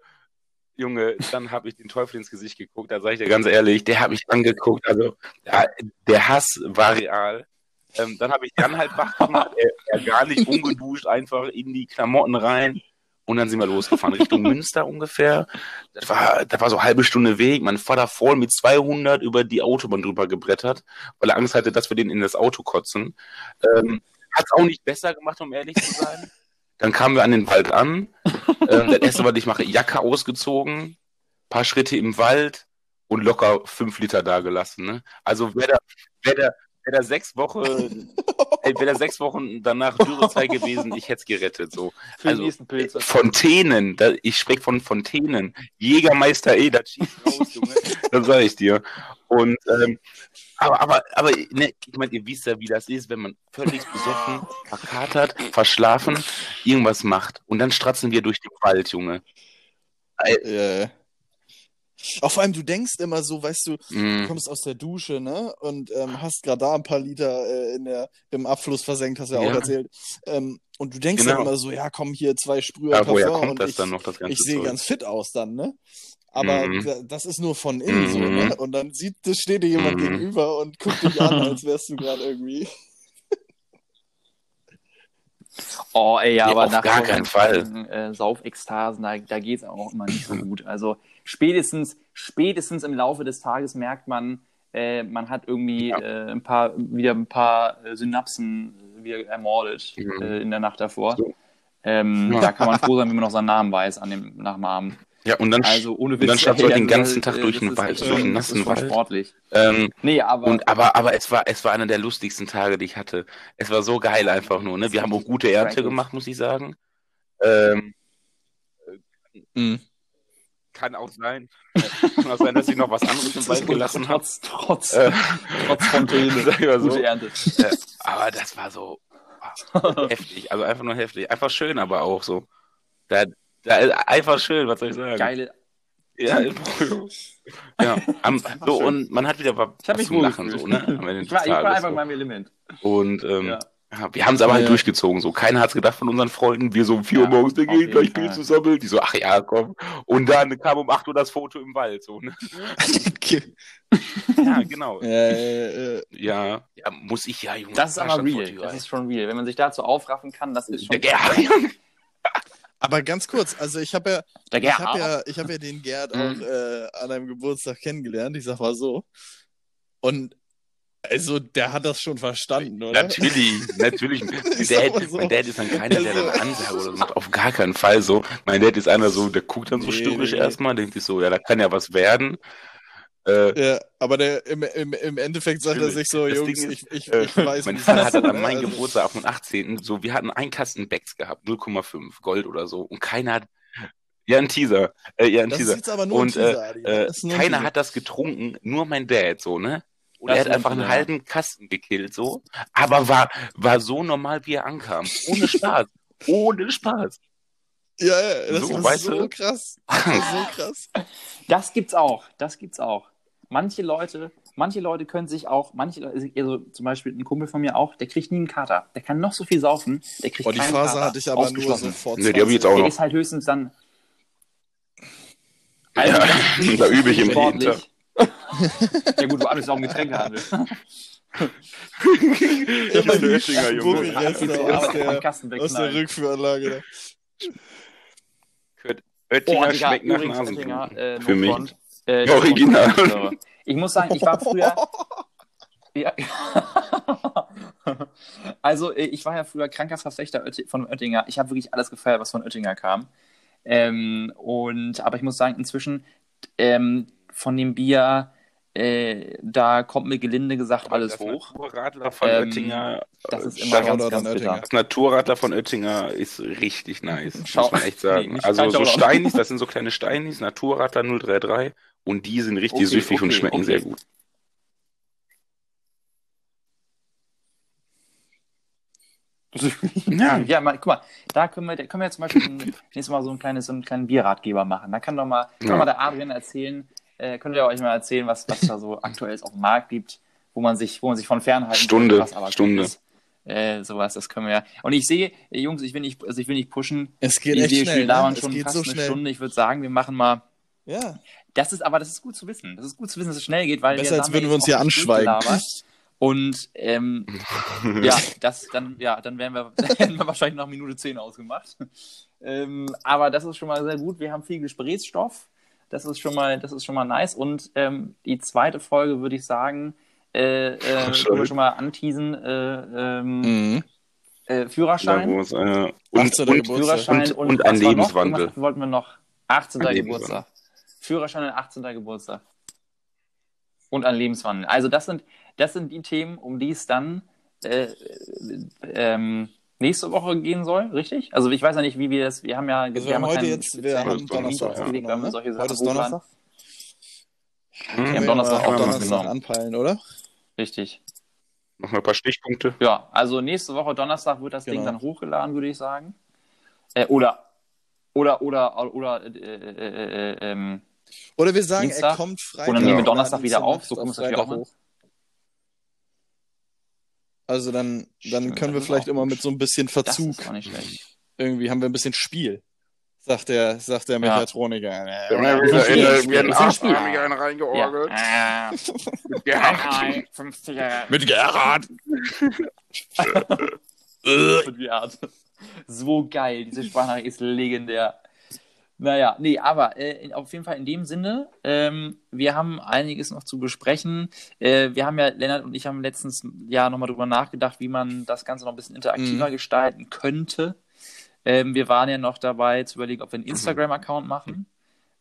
Junge, dann habe ich den Teufel ins Gesicht geguckt, da sage ich dir ganz ehrlich, der hat mich angeguckt, also ja, der Hass war real. Ähm, dann habe ich Jan halt wach gemacht, er, er gar nicht ungeduscht, einfach in die Klamotten rein. Und dann sind wir losgefahren, Richtung Münster ungefähr. Das war, das war so eine halbe Stunde Weg. Mein Vater voll mit 200 über die Autobahn drüber gebrettert, weil er Angst hatte, dass wir den in das Auto kotzen. Ähm, Hat es auch nicht besser gemacht, um ehrlich zu sein. Dann kamen wir an den Wald an. ähm, das erste, was ich mache, Jacke ausgezogen, paar Schritte im Wald und locker fünf Liter da gelassen. Ne? Also wer da, wer da, wer da sechs Wochen, ey, wäre da sechs Wochen danach Dürrezeit gewesen, ich hätte es gerettet. So. also, Fontänen, da, ich spreche von Fontänen. Jägermeister, ey, das schießt raus, Junge. das sage ich dir. Und ähm, aber, aber, aber ne, ich meine, ihr wisst ja, wie das ist, wenn man völlig besoffen, verkatert, verschlafen, irgendwas macht. Und dann stratzen wir durch den Wald, Junge.
Ja. Auch vor allem, du denkst immer so, weißt du, mm. du kommst aus der Dusche, ne? Und ähm, hast gerade da ein paar Liter äh, in der, im Abfluss versenkt, hast du ja, ja. auch erzählt. Ähm, und du denkst genau. dann immer so, ja, komm hier zwei Sprüher
ja, Parfum kommt und das ich, dann noch, das
ganze ich sehe ganz fit aus dann, ne? Aber mhm. das ist nur von innen mhm. so, ne? Und dann sieht, das steht dir jemand mhm. gegenüber und guckt dich an, als wärst du gerade irgendwie.
Oh, ey, ja,
ja
aber
nach gar keinen Fall.
Äh, Saufekstasen, da, da geht es auch immer nicht so gut. Also spätestens, spätestens im Laufe des Tages merkt man, äh, man hat irgendwie ja. äh, ein paar, wieder ein paar äh, Synapsen wieder ermordet mhm. Äh, in der Nacht davor. So. Ähm, ja. Da kann man froh sein, wenn man noch seinen Namen weiß an dem, nach dem Abend.
Ja, und dann,
Also ohne
und dann
Witz.
statt so
ey,
den ganzen Tag
äh,
durch den Wald, durch den nassen Wald.
sportlich.
ähm,
Nee, aber
und aber, aber es war, es war einer der lustigsten Tage, die ich hatte. Es war so geil einfach nur, ne? Wir haben auch gute Ernte gemacht, muss ich sagen. Ähm,
Mhm.
Kann auch sein, kann auch sein, dass ich noch was anderes im Wald gelassen habe.
trotz, trotz,
Äh,
trotz Fontäne.
sag ich mal so.
Gute Ernte.
Äh, aber das war so ah, heftig, also einfach nur heftig. Einfach schön, aber auch so. Da, da einfach schön, was soll ich sagen?
Geile.
Ja, ja. Am, so,
schön.
und man hat wieder was
Ich hab mich
zum Lachen, so, ne?
Ich war, ich war einfach
so.
in meinem Element.
Und ähm,
Ja.
Ja. wir haben es aber halt
Ja.
durchgezogen. So, keiner hat es gedacht von unseren Freunden. Wir so um 4 Uhr
Ja,
morgens, der geht gleich. Pilze sammeln. Die so, ach ja, komm. Und dann kam um 8 Uhr das Foto im Wald. So, ne? Ja, genau.
Äh, äh,
Ja, ja, muss ich ja, Junge.
Das ist aber real. Das ist schon real. Wenn man sich dazu aufraffen kann, das ist schon.
Der Gerhard.
aber ganz kurz, also ich habe ja,
Der
ich habe ja, ich habe ja den Gerd auch
Mhm.
äh, an einem Geburtstag kennengelernt, ich sag mal so. Und also der hat das schon verstanden, oder?
Natürlich, natürlich. Mein Dad,
mal so.
mein Dad ist dann keiner, der dann
Also-
Ansage oder so. Auf gar keinen Fall so. Mein Dad ist einer so, der guckt dann so
Nee,
stürmisch
nee,
erstmal, denkt sich so, ja, da kann ja was werden. Äh,
Ja, aber der, im, im, im Endeffekt sagt er sich so, Jungs,
Ding
ich,
ist,
ich,
äh,
ich weiß,
mein
wie
Vater hat dann
ist,
an
ne?
meinem
Also-
Geburtstag den 18. so, wir hatten einen Kasten Becks gehabt, 0,5 Gold oder so. Und keiner hat, ja, ein Teaser, äh, ja, ein
Das ist
Teaser.
jetzt aber nur
Und,
ein Teaser, Adi.
Äh,
ist
keiner hat das getrunken, nur mein Dad, so, ne? Und
Das
er hat einfach
ein
einen halben Kasten gekillt, so. Aber war, war so normal, wie er ankam. Ohne Spaß. Ohne Spaß.
Ja, ja, das
So,
ist so
du?
krass. So krass.
Das gibt's auch. Das gibt's auch. Manche Leute, manche Leute können sich auch, manche Leute, also zum Beispiel ein Kumpel von mir auch, der kriegt nie einen Kater. Der kann noch so viel saufen, der kriegt
Boah, die
keinen
Phase
Kater.
hatte ich aber nur so
Ausgeschlossen.
vor
Nee, die hab ich jetzt auch
Der
noch.
ist halt höchstens dann.
Ja,
Also, ist
da übe ich im
sportlich. Ja gut, du arbeitest auch im Getränkehandel.
Ich bin Oettinger, Junge.
Ja,
aus der, aus der. Rückführanlage. Da.
Oettinger
Oh,
schmeckt nach
übrigens,
Nasenbluten.
Äh,
Für mich.
front. Äh,
Original.
Ich muss sagen, ich war früher. Ja. also, äh, ich war ja früher kranker Verfechter von Oettinger. Ich habe wirklich alles gefeiert, was von Oettinger kam. Ähm, und, aber ich muss sagen, inzwischen ähm, von dem Bier, äh, da kommt mir gelinde gesagt alles
das
hoch.
Naturradler von
Ähm,
Oettinger.
Das ist
äh,
immer ganz, ganz
an
bitter.
Das Naturradler von Oettinger ist richtig nice,
Schau-
muss man echt
Nee,
sagen.
nicht
also so. Steinis, das sind so kleine Steinis, Naturradler 033 und die sind richtig
Okay,
süffig und
okay,
schmecken
okay.
sehr gut.
Ja, ja mal, guck mal, da können wir, können wir jetzt zum Beispiel nächstes Mal so ein kleines, so einen kleinen Bierratgeber machen. Da kann doch mal, kann
Ja.
mal der Adrian erzählen, äh, könnt ihr euch mal erzählen, was, was da so aktuell auf dem Markt gibt, wo man sich, wo man sich von fernhalten
Stunde,
was aber gut
Stunde.
ist. Äh, sowas, das können wir ja. Und ich sehe, äh, Jungs, ich will nicht, also ich will nicht pushen.
Es geht
Die
echt
Idee
schnell. Ne? Es
schon
geht
fast
so
eine
schnell.
Stunde. Ich würde sagen, wir machen mal.
Ja.
Das ist, aber das ist gut zu wissen. Das ist gut zu wissen, dass es schnell geht, weil
Besser,
wir
als würden wir uns hier anschweigen.
Und ähm, ja, das dann, ja, dann wären wir, hätten wir wahrscheinlich nach Minute 10 ausgemacht. Ähm, aber das ist schon mal sehr gut. Wir haben viel Gesprächsstoff. Das ist schon mal, das ist schon mal nice. Und ähm, die zweite Folge würde ich sagen, äh, äh, können wir schon mal anteasen, äh, ähm,
Mhm.
äh, Führerschein.
Davos, äh, und,
18.
und,
Geburtstag.
Führerschein
Und-
und,
und ein
noch?
Lebenswandel.
Irgendwas wollten wir noch. 18.
Ein
Geburtstag. Führerschein und 18. Geburtstag. Und ein Lebenswandel. Also das sind, das sind die Themen, um die es dann äh, äh, ähm, nächste Woche gehen soll, richtig? Also ich weiß ja nicht, wie wir das, wir haben ja,
Also
wir
haben
ja
heute jetzt, wir haben
Donnerstag
aufgenommen,
solche
ne?
Sachen
Heute ist. Donnerstag.
Hm,
Ja,
Wir
am Donnerstag
auch Donnerstag
genau.
anpeilen, oder?
Richtig.
Noch mal ein paar Stichpunkte.
Ja, also nächste Woche Donnerstag wird das Ding
Genau.
dann hochgeladen, würde ich sagen. Äh, oder, oder, oder, oder, äh, äh, äh, ähm,
Oder wir sagen,
Dienstag.
er kommt Freitag.
Und dann nehmen wir Donnerstag wieder auf, so wir es natürlich auch
hoch. Also dann, dann
Stimmt,
können wir
das ist
vielleicht immer mit so ein bisschen
das
Verzug.
ist auch nicht.
Irgendwie haben wir ein bisschen Spiel. Sagt der, sagt der Mechatroniker.
Ja,
Ja.
wieder
Spiel,
in,
das ist ein Spiel.
Arscharmiger einen reingeorgelt.
Ja.
Ja.
50er.
Mit Gerhard.
Die Art. So geil, diese Sprachnachricht ist legendär. Naja, nee, aber äh, auf jeden Fall in dem Sinne, ähm, wir haben einiges noch zu besprechen. Äh, wir haben ja, Lennart und ich haben letztens ja nochmal drüber nachgedacht, wie man das Ganze noch ein bisschen interaktiver gestalten könnte. Ähm, wir waren ja noch dabei zu überlegen, ob wir einen Instagram-Account machen.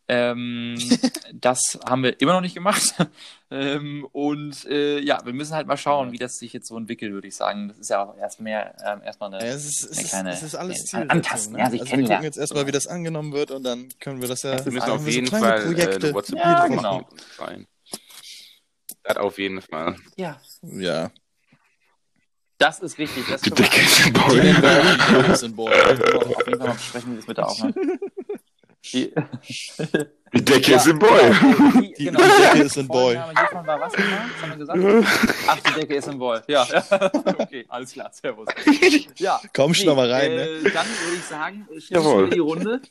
Ähm, das haben wir immer noch nicht gemacht. ähm, und äh, ja, wir müssen halt mal schauen, wie das sich jetzt so entwickelt, würde ich sagen. Das ist ja auch erst mehr, ähm, erstmal eine,
Ja, es, ist, es,
eine
ist,
kleine
es ist alles Zielsetzung.
Antasten,
ne?
ja,
also wir gucken jetzt erstmal, wie das angenommen wird und dann können wir das ja.
Das
Wir müssen
ist
auf jeden
so
Fall äh,
Projekte.
eine WhatsApp
Ja, genau.
rein. Das auf jeden Fall.
Ja,
Ja.
das ist richtig. Das
Die
können wir
ist
auf jeden Fall mal besprechen, wie das mit der Aufnahme. Die,
Die Decke
Ja,
ist im Boy.
genau, die,
Die Decke ist in Boy.
Vorname hiervon war was genau? Was haben wir gesagt? Ach, die Decke ist im Boy. Ja, okay, alles klar, servus. Ja,
Komm schon mal rein,
äh,
ne?
Dann würde ich sagen, schließen
Jawohl.
wir die Runde.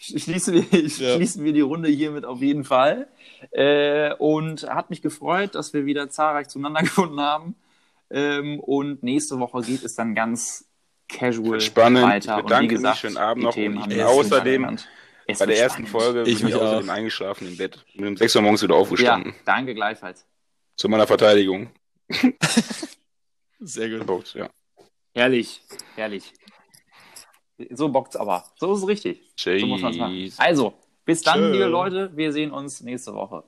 Schließen wir,
Ja.
schließen wir die Runde hiermit auf jeden Fall. Äh, und hat mich gefreut, dass wir wieder zahlreich zueinander gefunden haben. Ähm, und nächste Woche geht es dann ganz casual
Spannend.
weiter.
Mich. Schönen Abend noch. Und außerdem.
Es
Bei der
wird
ersten
spannend.
Folge
Ich
bin ich
mich
außerdem
auch.
eingeschlafen im Bett. Bin um 6 Uhr morgens wieder
Ja,
aufgestanden.
danke gleichfalls.
Zu meiner Verteidigung.
Sehr gut.
Box, ja.
Herrlich, herrlich. So bockt's aber. So ist es richtig. So muss man's machen.
Tschüss.
Also, bis dann,
Tschö.
liebe Leute. Wir sehen uns nächste Woche.